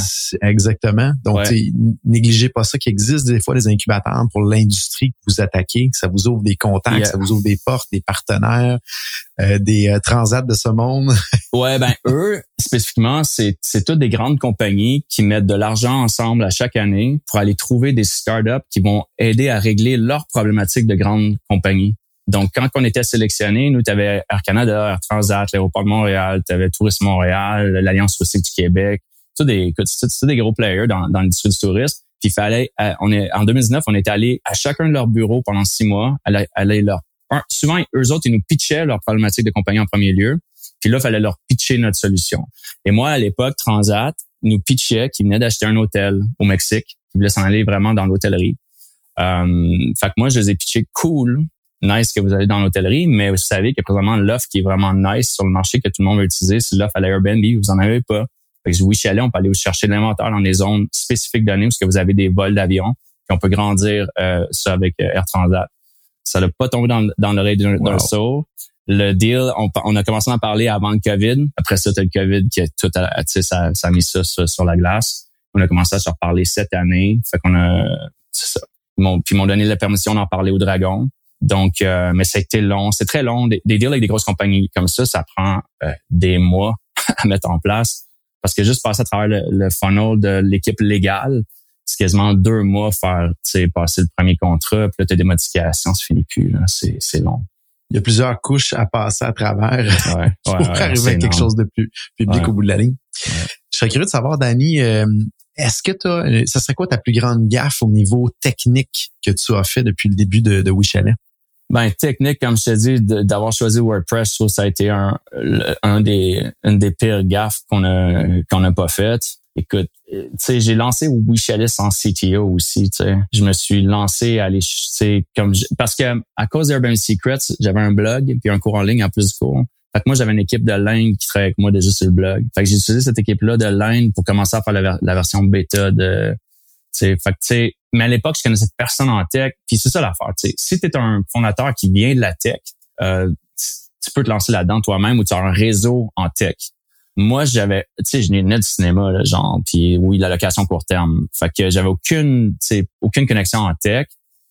Exactement. Donc, négligez pas ça qu'il existe des fois des incubateurs pour l'industrie que vous attaquez, que ça vous ouvre des contacts, ça vous ouvre des portes, des partenaires, euh, des euh, transats de ce monde. ouais, ben eux spécifiquement, c'est c'est toutes des grandes compagnies qui mettent de l'argent ensemble à chaque année pour aller trouver des startups qui vont aider à régler leurs problématiques de grandes compagnies. Donc, quand on était sélectionné, nous, tu avais Air Canada, Air Transat, l'Aéroport de Montréal, tu avais Tourisme Montréal, l'Alliance touristique du Québec, tout des, tout des gros players dans, dans l'industrie du tourisme. Puis, fallait, euh, on est, en 2019, on est allé à chacun de leurs bureaux pendant six mois, aller, aller leur, souvent, eux autres, ils nous pitchaient leurs problématiques de compagnie en premier lieu. Puis là, fallait leur pitcher notre solution. Et moi, à l'époque, Transat nous pitchait qu'ils venaient d'acheter un hôtel au Mexique, qu'ils voulaient s'en aller vraiment dans l'hôtellerie. Euh, fait que moi, je les ai pitchés cool nice que vous avez dans l'hôtellerie, mais vous savez que présentement l'offre qui est vraiment nice sur le marché que tout le monde veut utiliser, c'est l'offre à l'Airbnb. Vous en avez pas. Fait que oui, Chalet, on peut aller chercher de l'inventaire dans des zones spécifiques données parce que vous avez des vols d'avion, puis on peut grandir euh, ça avec euh, Air Transat. Ça n'a pas tombé dans, dans l'oreille d'un wow. saut. Le deal, on, a commencé à en parler avant le COVID. Après ça, tu le COVID qui a tout, sais, ça, ça a mis ça sur, la glace. On a commencé à se reparler cette année. Fait qu'on a, c'est ça. puis ils m'ont donné la permission d'en parler au Dragon. Donc, euh, mais ça a été long. C'est très long. Des, deals avec des grosses compagnies comme ça, ça prend euh, des mois à mettre en place. Parce que juste passer à travers le, funnel de l'équipe légale, c'est quasiment deux mois faire, tu passer le premier contrat, puis là, t'as des modifications, c'est fini plus. C'est, c'est long. Il y a plusieurs couches à passer à travers ouais, pour arriver à quelque chose de plus public au bout de la ligne. Je serais curieux de savoir, Danny, euh, est-ce que tu ça serait quoi ta plus grande gaffe au niveau technique que tu as fait depuis le début de, de? Ben technique, comme je te dis, d'avoir choisi WordPress, ça a été un, un des une des pires gaffes qu'on a qu'on n'a pas faites. Écoute, tu sais, j'ai lancé Wishalis en CTO aussi. Tu sais, je me suis lancé à aller, tu sais, comme parce que à cause d'Urban Secrets, j'avais un blog puis un cours en ligne en plus du cours. Fait que moi, j'avais une équipe de Line qui travaillait avec moi déjà sur le blog. Fait que j'ai utilisé cette équipe-là de Line pour commencer à faire la, version bêta de fait que, mais à l'époque, je connaissais personne en tech. Puis c'est ça l'affaire. Si tu es un fondateur qui vient de la tech, euh, tu peux te lancer là-dedans toi-même ou tu as un réseau en tech. Moi, j'avais, tu sais, je venais du cinéma, là, genre, puis oui, la location court terme. Fait que j'avais aucune, aucune connexion en tech.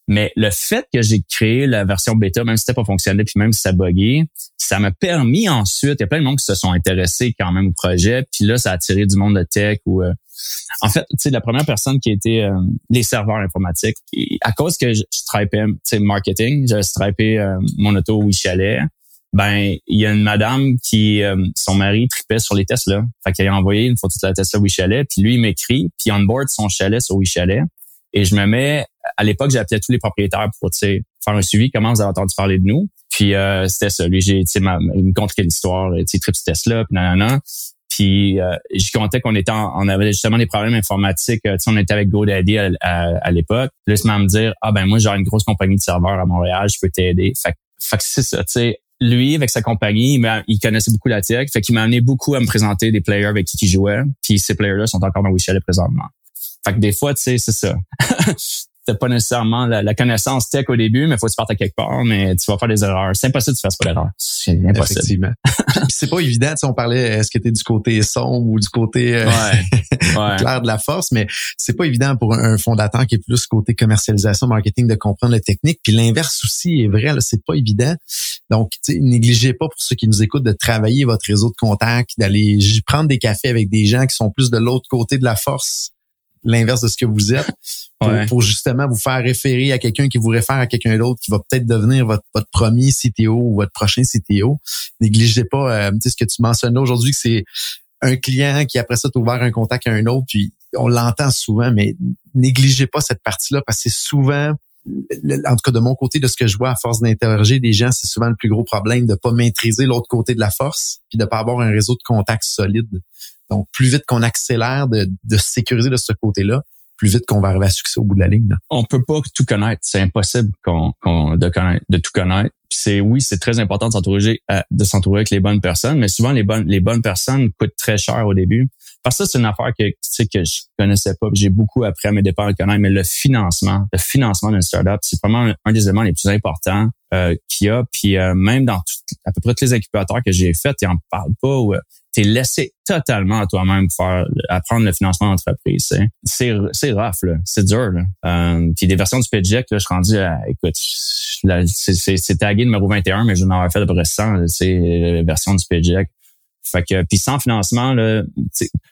Mais le fait que j'ai créé la version bêta, même si c'était pas fonctionné, puis même si ça buguait, ça m'a permis ensuite, il y a plein de monde qui se sont intéressés quand même au projet, puis là, ça a attiré du monde de tech ou euh, en fait, tu sais, la première personne qui était euh, les serveurs informatiques, à cause que je, je sais, marketing, j'ai stripé euh, mon auto où il chalait, ben, il y a une madame qui, euh, son mari tripait sur les Tesla. Fait qu'elle a envoyé une photo de la Tesla où il puis lui, il m'écrit, puis on board son chalet sur où. Et je me mets, à l'époque, j'appelais tous les propriétaires pour, tu sais, faire un suivi, comment vous avez entendu parler de nous. Puis c'était ça. Lui, j'ai, tu sais, il me conte quelle histoire, tu sais, trip Tesla, puis nanana. Puis euh, je comptais qu'on était, on avait justement des problèmes informatiques. Euh, on était avec GoDaddy à, à, l'époque. Là, il m'a me dire, ah ben moi j'ai une grosse compagnie de serveurs à Montréal, je peux t'aider. Fait, fait que c'est ça, tu sais. Lui, avec sa compagnie, il, connaissait beaucoup la tech. Fait qu'il m'a amené beaucoup à me présenter des players avec qui il jouait. Puis ces players-là sont encore dans Wichelle présentement. Fait que des fois, tu sais, c'est ça. t'as pas nécessairement la, connaissance tech au début, mais faut que tu partes à quelque part, mais tu vas faire des erreurs. C'est impossible que tu fasses pas d'erreurs. C'est impossible. Effectivement. c'est pas évident, si on parlait, est-ce que tu es du côté sombre ou du côté euh, clair de la force, mais c'est pas évident pour un fondateur qui est plus côté commercialisation, marketing, de comprendre la technique. Puis l'inverse aussi est vrai, c'est pas évident. Donc, négligez pas pour ceux qui nous écoutent de travailler votre réseau de contacts, d'aller prendre des cafés avec des gens qui sont plus de l'autre côté de la force l'inverse de ce que vous êtes pour, justement vous faire référer à quelqu'un qui vous réfère à quelqu'un d'autre qui va peut-être devenir votre, votre premier CTO ou votre prochain CTO. Négligez pas euh, ce que tu mentionnes aujourd'hui que c'est un client qui après ça t'a ouvert un contact à un autre puis on l'entend souvent mais négligez pas cette partie-là parce que c'est souvent en tout cas de mon côté, de ce que je vois à force d'interroger des gens, c'est souvent le plus gros problème de pas maîtriser l'autre côté de la force, puis de pas avoir un réseau de contacts solide. Donc, plus vite qu'on accélère de, de sécuriser de ce côté-là, plus vite qu'on va arriver à succès au bout de la ligne. On peut pas tout connaître. C'est impossible qu'on, de, connaître, de tout connaître. c'est oui, c'est très important de s'entourer, euh, de s'entourer avec les bonnes personnes, mais souvent les bonnes, les bonnes personnes coûtent très cher au début. Parce que c'est une affaire que, tu sais, que je connaissais pas, j'ai beaucoup appris à mes départs à connaître, mais le financement, le financement d'une startup, c'est vraiment un des éléments les plus importants euh, qu'il y a. Puis euh, même dans à peu près tous les incubateurs que j'ai faits, ils en parlent pas ou t'es laissé totalement à toi-même faire apprendre le financement d'entreprise. C'est c'est rough là, c'est dur là. Euh, puis des versions du PGEC là, je suis rendu à écoute, c'est tagué numéro 21 mais je n'en ai fait de près 100, c'est la version du PGEC. Fait que puis sans financement là,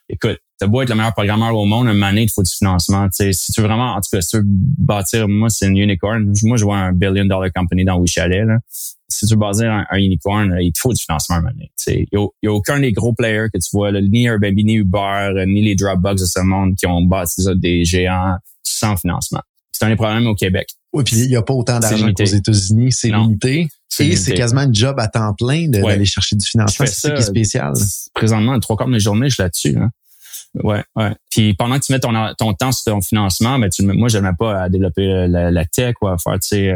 écoute, t'as beau être le meilleur programmeur au monde, un moment il faut du financement. sais si tu veux vraiment, en tout cas, si tu veux bâtir, moi, c'est une unicorn. Moi, je vois un billion dollar company dans Wichalet. Là. Si tu veux bâtir un, unicorn, il te faut du financement un Il n'y a, aucun des gros players que tu vois, là, ni Airbnb, ni Uber, ni les Dropbox de ce monde qui ont bâti des géants sans financement. C'est un des problèmes au Québec. Oui, puis il n'y a pas autant d'argent qu'aux États-Unis, c'est limité. Et c'est quasiment un job à temps plein d'aller chercher du financement. C'est ça qui est spécial. Présentement, trois quarts de mes journées, je suis là-dessus. Hein. Ouais, ouais. Puis pendant que tu mets ton, ton temps sur ton financement, ben tu, moi, je n'aimais pas à développer la, la tech ou à faire, tu sais.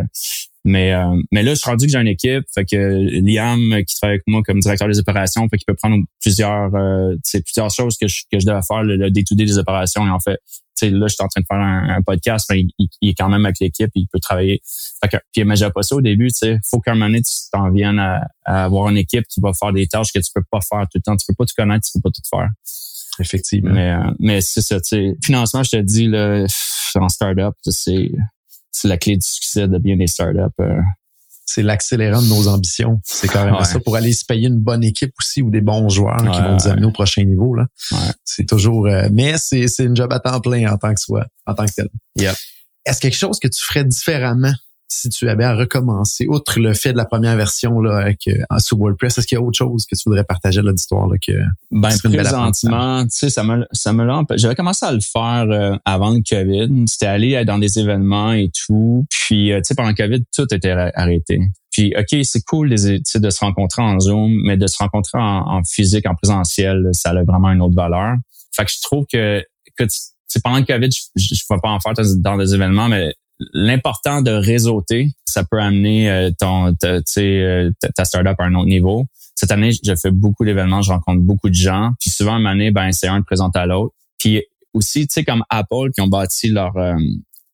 Mais, euh, mais là, je suis rendu que j'ai une équipe. Fait que Liam, qui travaille avec moi comme directeur des opérations, fait qu'il peut prendre plusieurs, euh, plusieurs choses que je, que je dois faire, le, day-to-day des opérations. Et en fait, tu sais, là, je suis en train de faire un, podcast, mais il, est quand même avec l'équipe, il peut travailler. Fait que, puis, mais j'ai pas ça au début, tu sais. Faut qu'un moment donné, tu t'en viennes à, à, avoir une équipe qui va faire des tâches que tu peux pas faire tout le temps. Tu peux pas tout connaître, tu peux pas tout faire. Effectivement. Mais, euh, mais c'est ça, tu sais. Financement, je te dis, là, en startup, c'est, c'est la clé du succès de bien des startups. Euh. C'est l'accélérant de nos ambitions. C'est carrément ça pour aller se payer une bonne équipe aussi ou des bons joueurs qui vont nous amener au prochain niveau. Là. C'est toujours, euh, mais c'est, c'est une job à temps plein en tant que soi, en tant que tel. Yep. Est-ce quelque chose que tu ferais différemment si tu avais à recommencer, outre le fait de la première version là, avec, euh, sous WordPress, est-ce qu'il y a autre chose que tu voudrais partager à l'auditoire? Là, que ben, présentement, tu sais, ça me, ça me J'avais commencé à le faire euh, avant le COVID. C'était aller dans des événements et tout. Puis, euh, tu sais, pendant le COVID, tout était arrêté. Puis, OK, c'est cool de se rencontrer en Zoom, mais de se rencontrer en, physique, en présentiel, ça a vraiment une autre valeur. Fait que je trouve que, que pendant le COVID, je ne peux pas en faire dans des événements, mais l'important de réseauter, ça peut amener euh, ton, ta, euh, ta startup à un autre niveau. Cette année, j'ai fait beaucoup d'événements, je rencontre beaucoup de gens. Puis souvent, une année, ben, c'est un de présente à l'autre. Puis aussi, tu sais, comme Apple qui ont bâti leur, euh,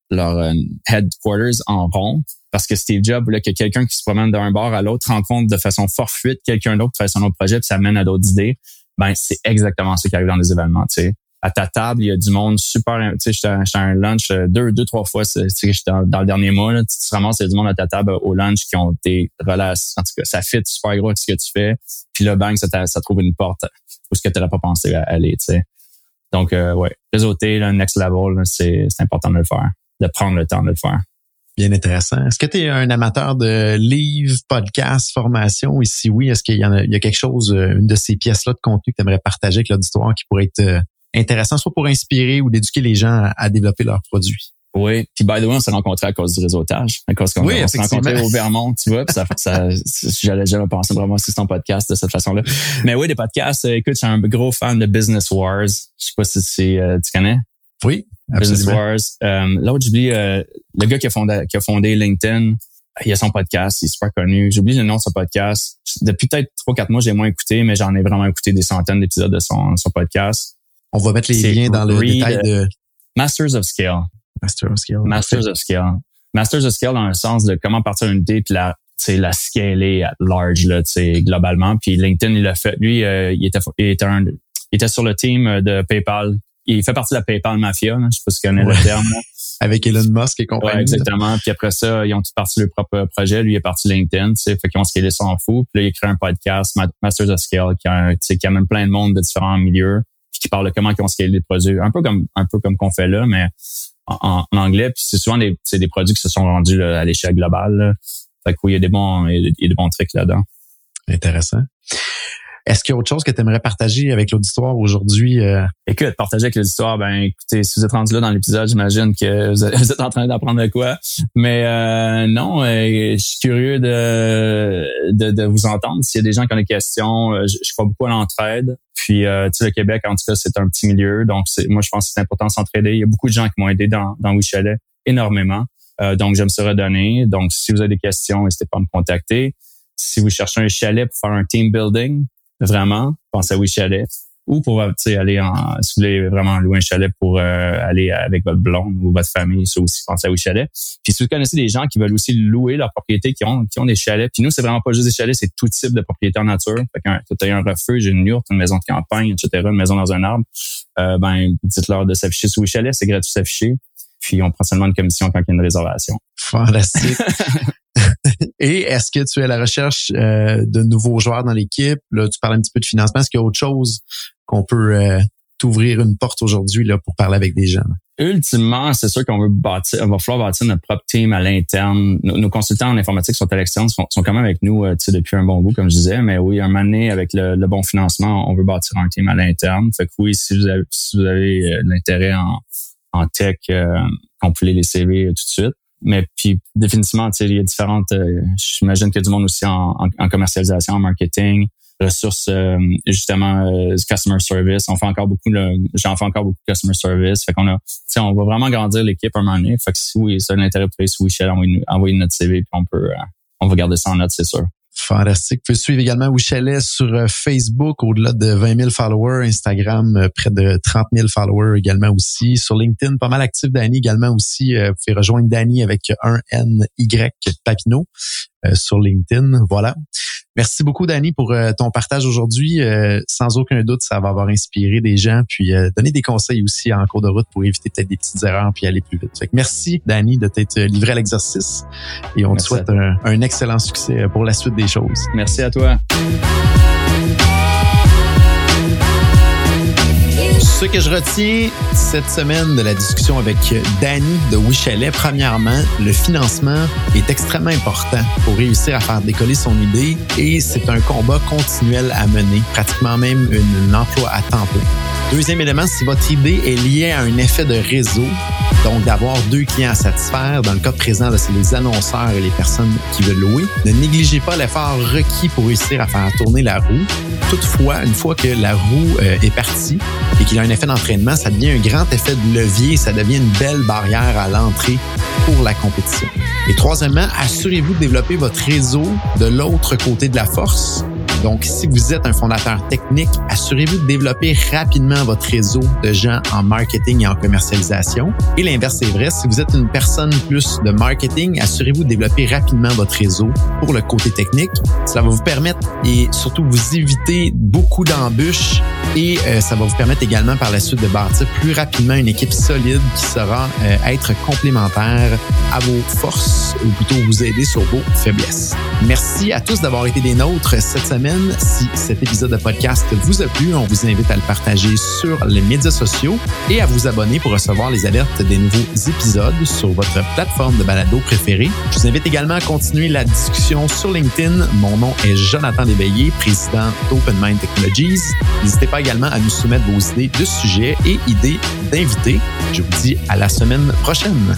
leur headquarters en rond. Parce que Steve Jobs voulait que quelqu'un qui se promène d'un bord à l'autre rencontre de façon fortuite quelqu'un d'autre qui sur un autre projet, puis ça mène à d'autres idées. Ben, c'est exactement ce qui arrive dans les événements, tu sais à ta table, il y a du monde super. Tu sais, j'étais à un lunch euh, deux, deux, trois fois. Tu sais, dans, dans le dernier mois, là, tu te ramasses, il y a du monde à ta table au lunch qui ont des relations. En tout cas, ça fit super gros avec ce que tu fais. Puis là, bang, ça, ça trouve une porte où ce que tu n'aurais pas pensé à aller. Tu sais. Donc, euh, ouais, réseauter, le next level, c'est important de le faire, de prendre le temps de le faire. Bien intéressant. Est-ce que tu es un amateur de livres, podcasts, formations? Et si oui, est-ce qu'il y, en a, y a quelque chose, euh, une de ces pièces-là de contenu que tu aimerais partager avec l'auditoire qui pourrait être intéressant, soit pour inspirer ou d'éduquer les gens à, développer leurs produits. Oui, puis by the way, on s'est rencontrés à cause du réseautage, à cause qu'on s'est rencontrés au Vermont, tu vois, puis ça, ça j'allais jamais penser vraiment si c'est ton podcast de cette façon-là. Mais oui, des podcasts, euh, écoute, je suis un gros fan de Business Wars. Je sais pas si c'est, euh, tu connais? Oui, Business Wars. Euh, L'autre, j'oublie, euh, le gars qui a fondé, qui a fondé LinkedIn, il a son podcast, il est super connu. J'oublie le nom de son podcast. Depuis peut-être trois, quatre mois, j'ai moins écouté, mais j'en ai vraiment écouté des centaines d'épisodes de son, son podcast. On va mettre les liens dans le détail de Masters of Scale. Masters of Scale. Masters of Scale. Masters of Scale dans le sens de comment partir d'une idée puis la c'est la scaler at large là, globalement. Puis LinkedIn il l'a fait. Lui, euh, il était il était, un, il était sur le team de PayPal. Il fait partie de la PayPal mafia. Là. Je sais pas si tu connais le terme. Avec Elon Musk et compagnie. Ouais, exactement. Puis après ça, ils ont tous parti leur propre projet. Lui, il est parti LinkedIn. Fait qu'ils ont scalé son fou. Puis là, il a créé un podcast, Masters of Scale, qui a, qui amène plein de monde de différents milieux qui parle de comment ils ont scalé les produits, un peu comme un peu comme qu'on fait là, mais en, anglais. Puis c'est souvent des, c'est des produits qui se sont rendus à l'échelle globale. Là. Fait que il y a des bons, il y a des bons trucs là-dedans. Intéressant. Est-ce qu'il y a autre chose que tu aimerais partager avec l'auditoire aujourd'hui? Euh? Écoute, partager avec l'auditoire, ben écoutez, si vous êtes rendu là dans l'épisode, j'imagine que vous êtes en train d'apprendre de quoi. Mais euh, non, euh, je suis curieux de, de, de vous entendre. S'il y a des gens qui ont des questions, je, je crois beaucoup à l'entraide. Puis, tu sais, le Québec, en tout cas, c'est un petit milieu. Donc, moi, je pense que c'est important de s'entraider. Il y a beaucoup de gens qui m'ont aidé dans, dans Wichalet, énormément. donc, je me serais donné. Donc, si vous avez des questions, n'hésitez pas à me contacter. Si vous cherchez un chalet pour faire un team building, vraiment, pensez à Wichalet. ou pour aller en, si vous voulez vraiment louer un chalet pour euh, aller avec votre blonde ou votre famille, ça aussi, pensez à un chalet. Puis si vous connaissez des gens qui veulent aussi louer leur propriété, qui ont, qui ont des chalets, puis nous, c'est vraiment pas juste des chalets, c'est tout type de propriété en nature. Fait qu'un, tu as un refuge, une yourte, une maison de campagne, etc., une maison dans un arbre, euh, ben, dites-leur de s'afficher sous chalets, c'est gratuit s'afficher. Puis on prend seulement une commission quand il y a une réservation. Fantastique. Et est-ce que tu es à la recherche euh, de nouveaux joueurs dans l'équipe? Là, tu parles un petit peu de financement. Est-ce qu'il y a autre chose qu'on peut euh, t'ouvrir une porte aujourd'hui là pour parler avec des gens? Ultimement, c'est sûr qu'on veut bâtir, on va falloir bâtir notre propre team à l'interne. Nos, consultants en informatique sont à l'externe, sont, sont, quand même avec nous euh, depuis un bon bout, comme je disais. Mais oui, un moment avec le, bon financement, on veut bâtir un team à l'interne. Fait que oui, si vous avez, si vous avez l'intérêt en, en tech, euh, compilez les CV tout de suite. Mais puis définitivement, il y a différentes. Euh, J'imagine qu'il y a du monde aussi en, en, commercialisation, en marketing, ressources euh, justement euh, customer service. On fait encore beaucoup. J'en fais encore beaucoup customer service. Fait qu'on a, on va vraiment grandir l'équipe un moment donné. Fait que si oui, ça l'intérêt travailler sur WeChat, envoyez, notre CV puis on peut, on va garder ça en note, c'est sûr. Fantastique. Vous pouvez suivre également Wichalet sur euh, Facebook, au-delà de 20 000 followers, Instagram, euh, près de 30 000 followers également aussi. Sur LinkedIn, pas mal actif, Danny également aussi. Euh, vous pouvez rejoindre Danny avec un N-Y Papineau sur LinkedIn. Voilà. Merci beaucoup, Danny, pour euh, ton partage aujourd'hui. Euh, sans aucun doute, ça va avoir inspiré des gens, puis euh, donner des conseils aussi en cours de route pour éviter peut-être des petites erreurs puis aller plus vite. merci, Danny, de t'être livré à l'exercice et on te souhaite un excellent succès pour la suite des choses. Merci à toi. Ce que je retiens cette semaine de la discussion avec Danny de Wichalet, premièrement, le financement est extrêmement important pour réussir à faire décoller son idée et c'est un combat continuel à mener, pratiquement même un emploi à temps plein. Deuxième élément, si votre idée est liée à un effet de réseau, donc d'avoir deux clients à satisfaire, dans le cas présent, c'est les annonceurs et les personnes qui veulent louer, ne négligez pas l'effort requis pour réussir à faire tourner la roue. Toutefois, une fois que la roue euh, est partie et qu'il y a un effet d'entraînement, ça devient un grand effet de levier, ça devient une belle barrière à l'entrée pour la compétition. Et troisièmement, assurez-vous de développer votre réseau de l'autre côté de la force donc, si vous êtes un fondateur technique, assurez-vous de développer rapidement votre réseau de gens en marketing et en commercialisation. Et l'inverse est vrai, si vous êtes une personne plus de marketing, assurez-vous de développer rapidement votre réseau pour le côté technique. Cela va vous permettre et surtout vous éviter beaucoup d'embûches et euh, ça va vous permettre également par la suite de bâtir plus rapidement une équipe solide qui saura euh, être complémentaire à vos forces ou plutôt vous aider sur vos faiblesses. Merci à tous d'avoir été des nôtres cette Si cet épisode de podcast vous a plu, on vous invite à le partager sur les médias sociaux et à vous abonner pour recevoir les alertes des nouveaux épisodes sur votre plateforme de balado préférée. Je vous invite également à continuer la discussion sur LinkedIn. Mon nom est Jonathan Léveillé, président d'Open Mind Technologies. N'hésitez pas également à nous soumettre vos idées de sujets et idées d'invités. Je vous dis à la semaine prochaine.